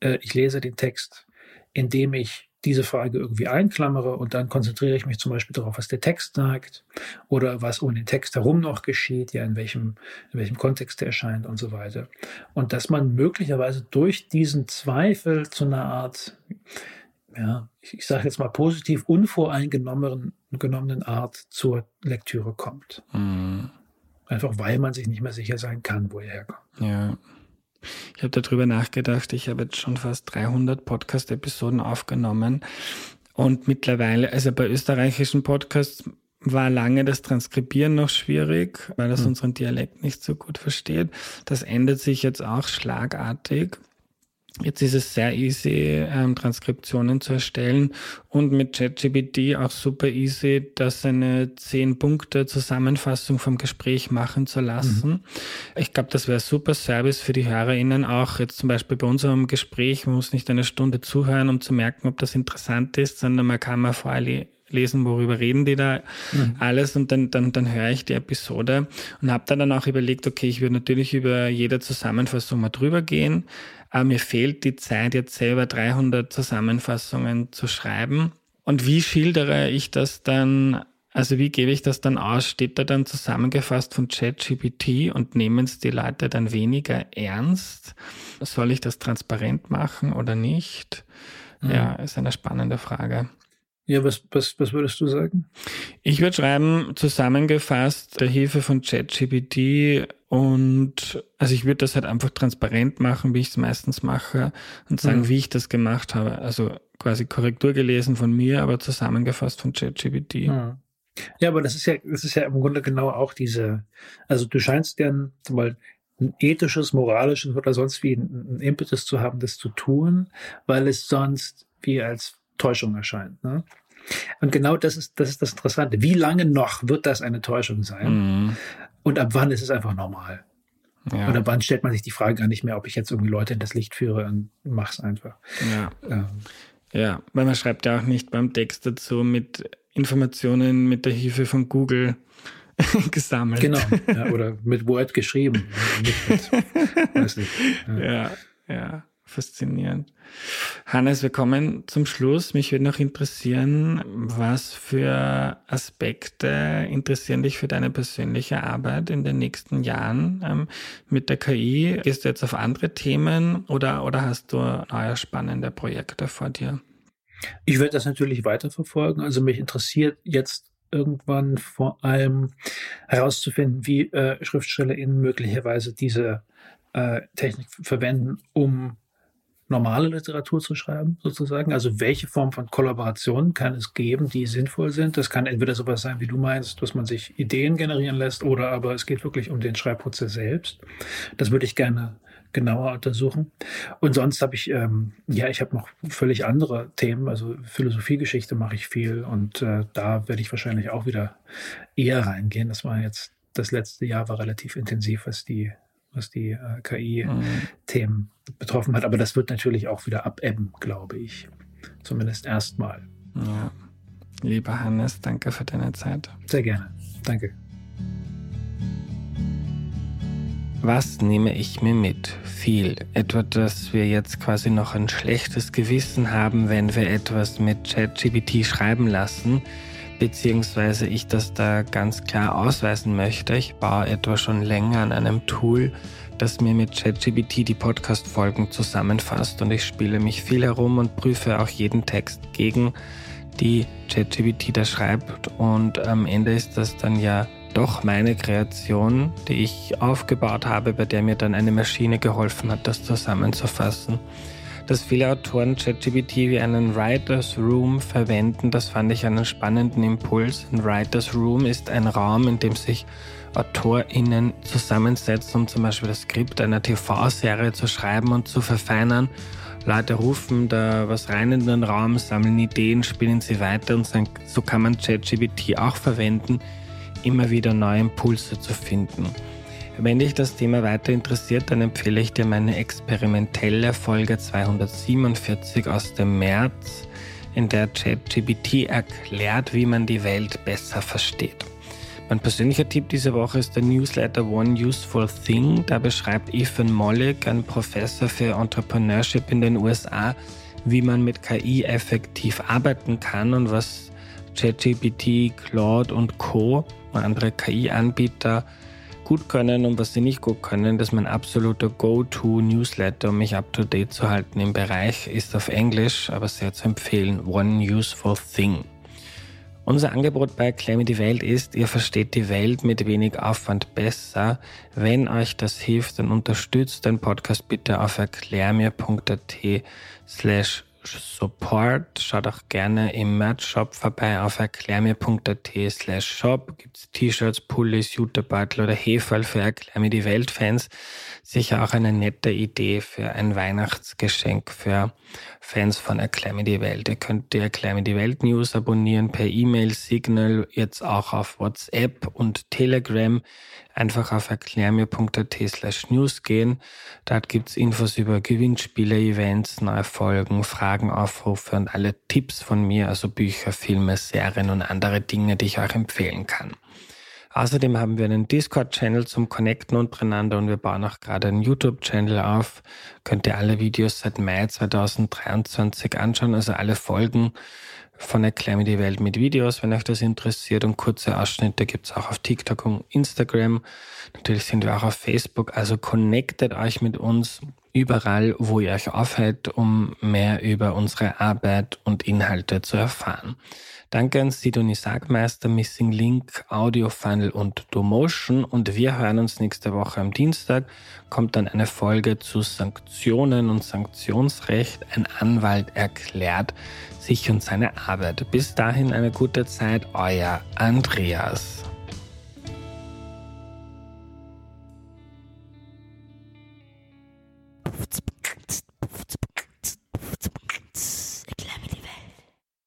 Äh, ich lese den Text, indem ich diese Frage irgendwie einklammere und dann konzentriere ich mich zum Beispiel darauf, was der Text sagt oder was um den Text herum noch geschieht, ja, in welchem, in welchem Kontext er erscheint und so weiter. Und dass man möglicherweise durch diesen Zweifel zu einer Art, ja, ich, ich sage jetzt mal positiv unvoreingenommenen genommenen Art zur Lektüre kommt. Mhm. Einfach weil man sich nicht mehr sicher sein kann, wo er herkommt. Ja. Ich habe darüber nachgedacht. Ich habe jetzt schon fast 300 Podcast-Episoden aufgenommen. Und mittlerweile, also bei österreichischen Podcasts war lange das Transkribieren noch schwierig, weil das mhm. unseren Dialekt nicht so gut versteht. Das ändert sich jetzt auch schlagartig. Jetzt ist es sehr easy, ähm, Transkriptionen zu erstellen und mit ChatGPT auch super easy, das eine zehn Punkte Zusammenfassung vom Gespräch machen zu lassen. Mhm. Ich glaube, das wäre super Service für die HörerInnen auch jetzt zum Beispiel bei unserem Gespräch. Man muss nicht eine Stunde zuhören, um zu merken, ob das interessant ist, sondern man kann mal vorher lesen, worüber reden die da mhm. alles und dann, dann, dann höre ich die Episode und habe da dann auch überlegt, okay, ich würde natürlich über jede Zusammenfassung mal drüber gehen, aber mir fehlt die Zeit, jetzt selber 300 Zusammenfassungen zu schreiben. Und wie schildere ich das dann also wie gebe ich das dann aus? Steht da dann zusammengefasst von ChatGPT und nehmen es die Leute dann weniger ernst? Soll ich das transparent machen oder nicht? Mhm. Ja, ist eine spannende Frage. Ja, was, was, was würdest du sagen? Ich würde schreiben, zusammengefasst, der Hilfe von ChatGPT und also ich würde das halt einfach transparent machen, wie ich es meistens mache und sagen, mhm. wie ich das gemacht habe. Also quasi Korrektur gelesen von mir, aber zusammengefasst von ChatGPT. Mhm. Ja, aber das ist ja, das ist ja im Grunde genau auch diese, also du scheinst ja mal ein ethisches, moralisches oder sonst wie ein, ein Impetus zu haben, das zu tun, weil es sonst wie als Täuschung erscheint. Ne? Und genau das ist, das ist das Interessante. Wie lange noch wird das eine Täuschung sein? Mhm. Und ab wann ist es einfach normal? Ja. Oder wann stellt man sich die Frage gar nicht mehr, ob ich jetzt irgendwie Leute in das Licht führe und mach's einfach. Ja. Ähm. ja, weil man schreibt ja auch nicht beim Text dazu mit Informationen mit der Hilfe von Google gesammelt. Genau, ja, oder mit Word geschrieben. mit, ja. ja, ja faszinierend. Hannes, wir kommen zum Schluss. Mich würde noch interessieren, was für Aspekte interessieren dich für deine persönliche Arbeit in den nächsten Jahren ähm, mit der KI? Gehst du jetzt auf andere Themen oder, oder hast du neue spannende Projekte vor dir? Ich werde das natürlich weiterverfolgen. Also mich interessiert jetzt irgendwann vor allem herauszufinden, wie äh, SchriftstellerInnen möglicherweise diese äh, Technik verwenden, um normale Literatur zu schreiben, sozusagen? Also welche Form von Kollaboration kann es geben, die sinnvoll sind? Das kann entweder sowas sein, wie du meinst, dass man sich Ideen generieren lässt, oder aber es geht wirklich um den Schreibprozess selbst. Das würde ich gerne genauer untersuchen. Und sonst habe ich, ähm, ja, ich habe noch völlig andere Themen. Also Philosophiegeschichte mache ich viel und äh, da werde ich wahrscheinlich auch wieder eher reingehen. Das war jetzt, das letzte Jahr war relativ intensiv, was die was die äh, KI-Themen mhm. betroffen hat. Aber das wird natürlich auch wieder abebben, glaube ich. Zumindest erstmal. Ja. Lieber Hannes, danke für deine Zeit. Sehr gerne. Danke. Was nehme ich mir mit? Viel. Etwa, dass wir jetzt quasi noch ein schlechtes Gewissen haben, wenn wir etwas mit ChatGPT schreiben lassen, beziehungsweise ich das da ganz klar ausweisen möchte. Ich baue etwa schon länger an einem Tool, das mir mit ChatGPT die Podcast-Folgen zusammenfasst. Und ich spiele mich viel herum und prüfe auch jeden Text gegen die ChatGPT da schreibt. Und am Ende ist das dann ja doch meine Kreation, die ich aufgebaut habe, bei der mir dann eine Maschine geholfen hat, das zusammenzufassen dass viele Autoren ChatGPT wie einen Writers Room verwenden. Das fand ich einen spannenden Impuls. Ein Writers Room ist ein Raum, in dem sich AutorInnen zusammensetzen, um zum Beispiel das Skript einer TV-Serie zu schreiben und zu verfeinern. Leute rufen da was rein in den Raum, sammeln Ideen, spielen sie weiter und so kann man ChatGPT auch verwenden, immer wieder neue Impulse zu finden. Wenn dich das Thema weiter interessiert, dann empfehle ich dir meine experimentelle Folge 247 aus dem März, in der ChatGPT erklärt, wie man die Welt besser versteht. Mein persönlicher Tipp diese Woche ist der Newsletter One Useful Thing. Da beschreibt Ethan Mollick, ein Professor für Entrepreneurship in den USA, wie man mit KI effektiv arbeiten kann und was ChatGPT, Claude und Co. und andere KI-Anbieter gut können und was sie nicht gut können. Das ist mein absoluter Go-To-Newsletter, um mich up-to-date zu halten im Bereich, ist auf Englisch, aber sehr zu empfehlen. One Useful Thing. Unser Angebot bei mir die Welt ist, ihr versteht die Welt mit wenig Aufwand besser. Wenn euch das hilft, dann unterstützt den Podcast bitte auf erklärmir.at slash Support. Schaut auch gerne im Merch-Shop vorbei auf erklärmir.at slash shop. Gibt's T-Shirts, Pullis, Jutebeutel oder Heferl für Erklär mir die Welt-Fans. Sicher auch eine nette Idee für ein Weihnachtsgeschenk für Fans von mir die Welt. Ihr könnt die mir die Welt News abonnieren per E-Mail, Signal, jetzt auch auf WhatsApp und Telegram einfach auf erklärmir.at slash news gehen. Dort gibt's Infos über Gewinnspiele, Events, neue Folgen, Fragen, Aufrufe und alle Tipps von mir, also Bücher, Filme, Serien und andere Dinge, die ich euch empfehlen kann. Außerdem haben wir einen Discord-Channel zum Connecten untereinander und wir bauen auch gerade einen YouTube-Channel auf. Könnt ihr alle Videos seit Mai 2023 anschauen, also alle Folgen von Erklär mir die Welt mit Videos, wenn euch das interessiert. Und kurze Ausschnitte gibt's auch auf TikTok und Instagram. Natürlich sind wir auch auf Facebook. Also connectet euch mit uns überall, wo ihr euch aufhält, um mehr über unsere Arbeit und Inhalte zu erfahren. Danke an Sidonie Sagmeister, Missing Link, Audio Funnel und Domotion. Und wir hören uns nächste Woche am Dienstag. Kommt dann eine Folge zu Sanktionen und Sanktionsrecht. Ein Anwalt erklärt sich und seine Arbeit. Bis dahin eine gute Zeit, euer Andreas.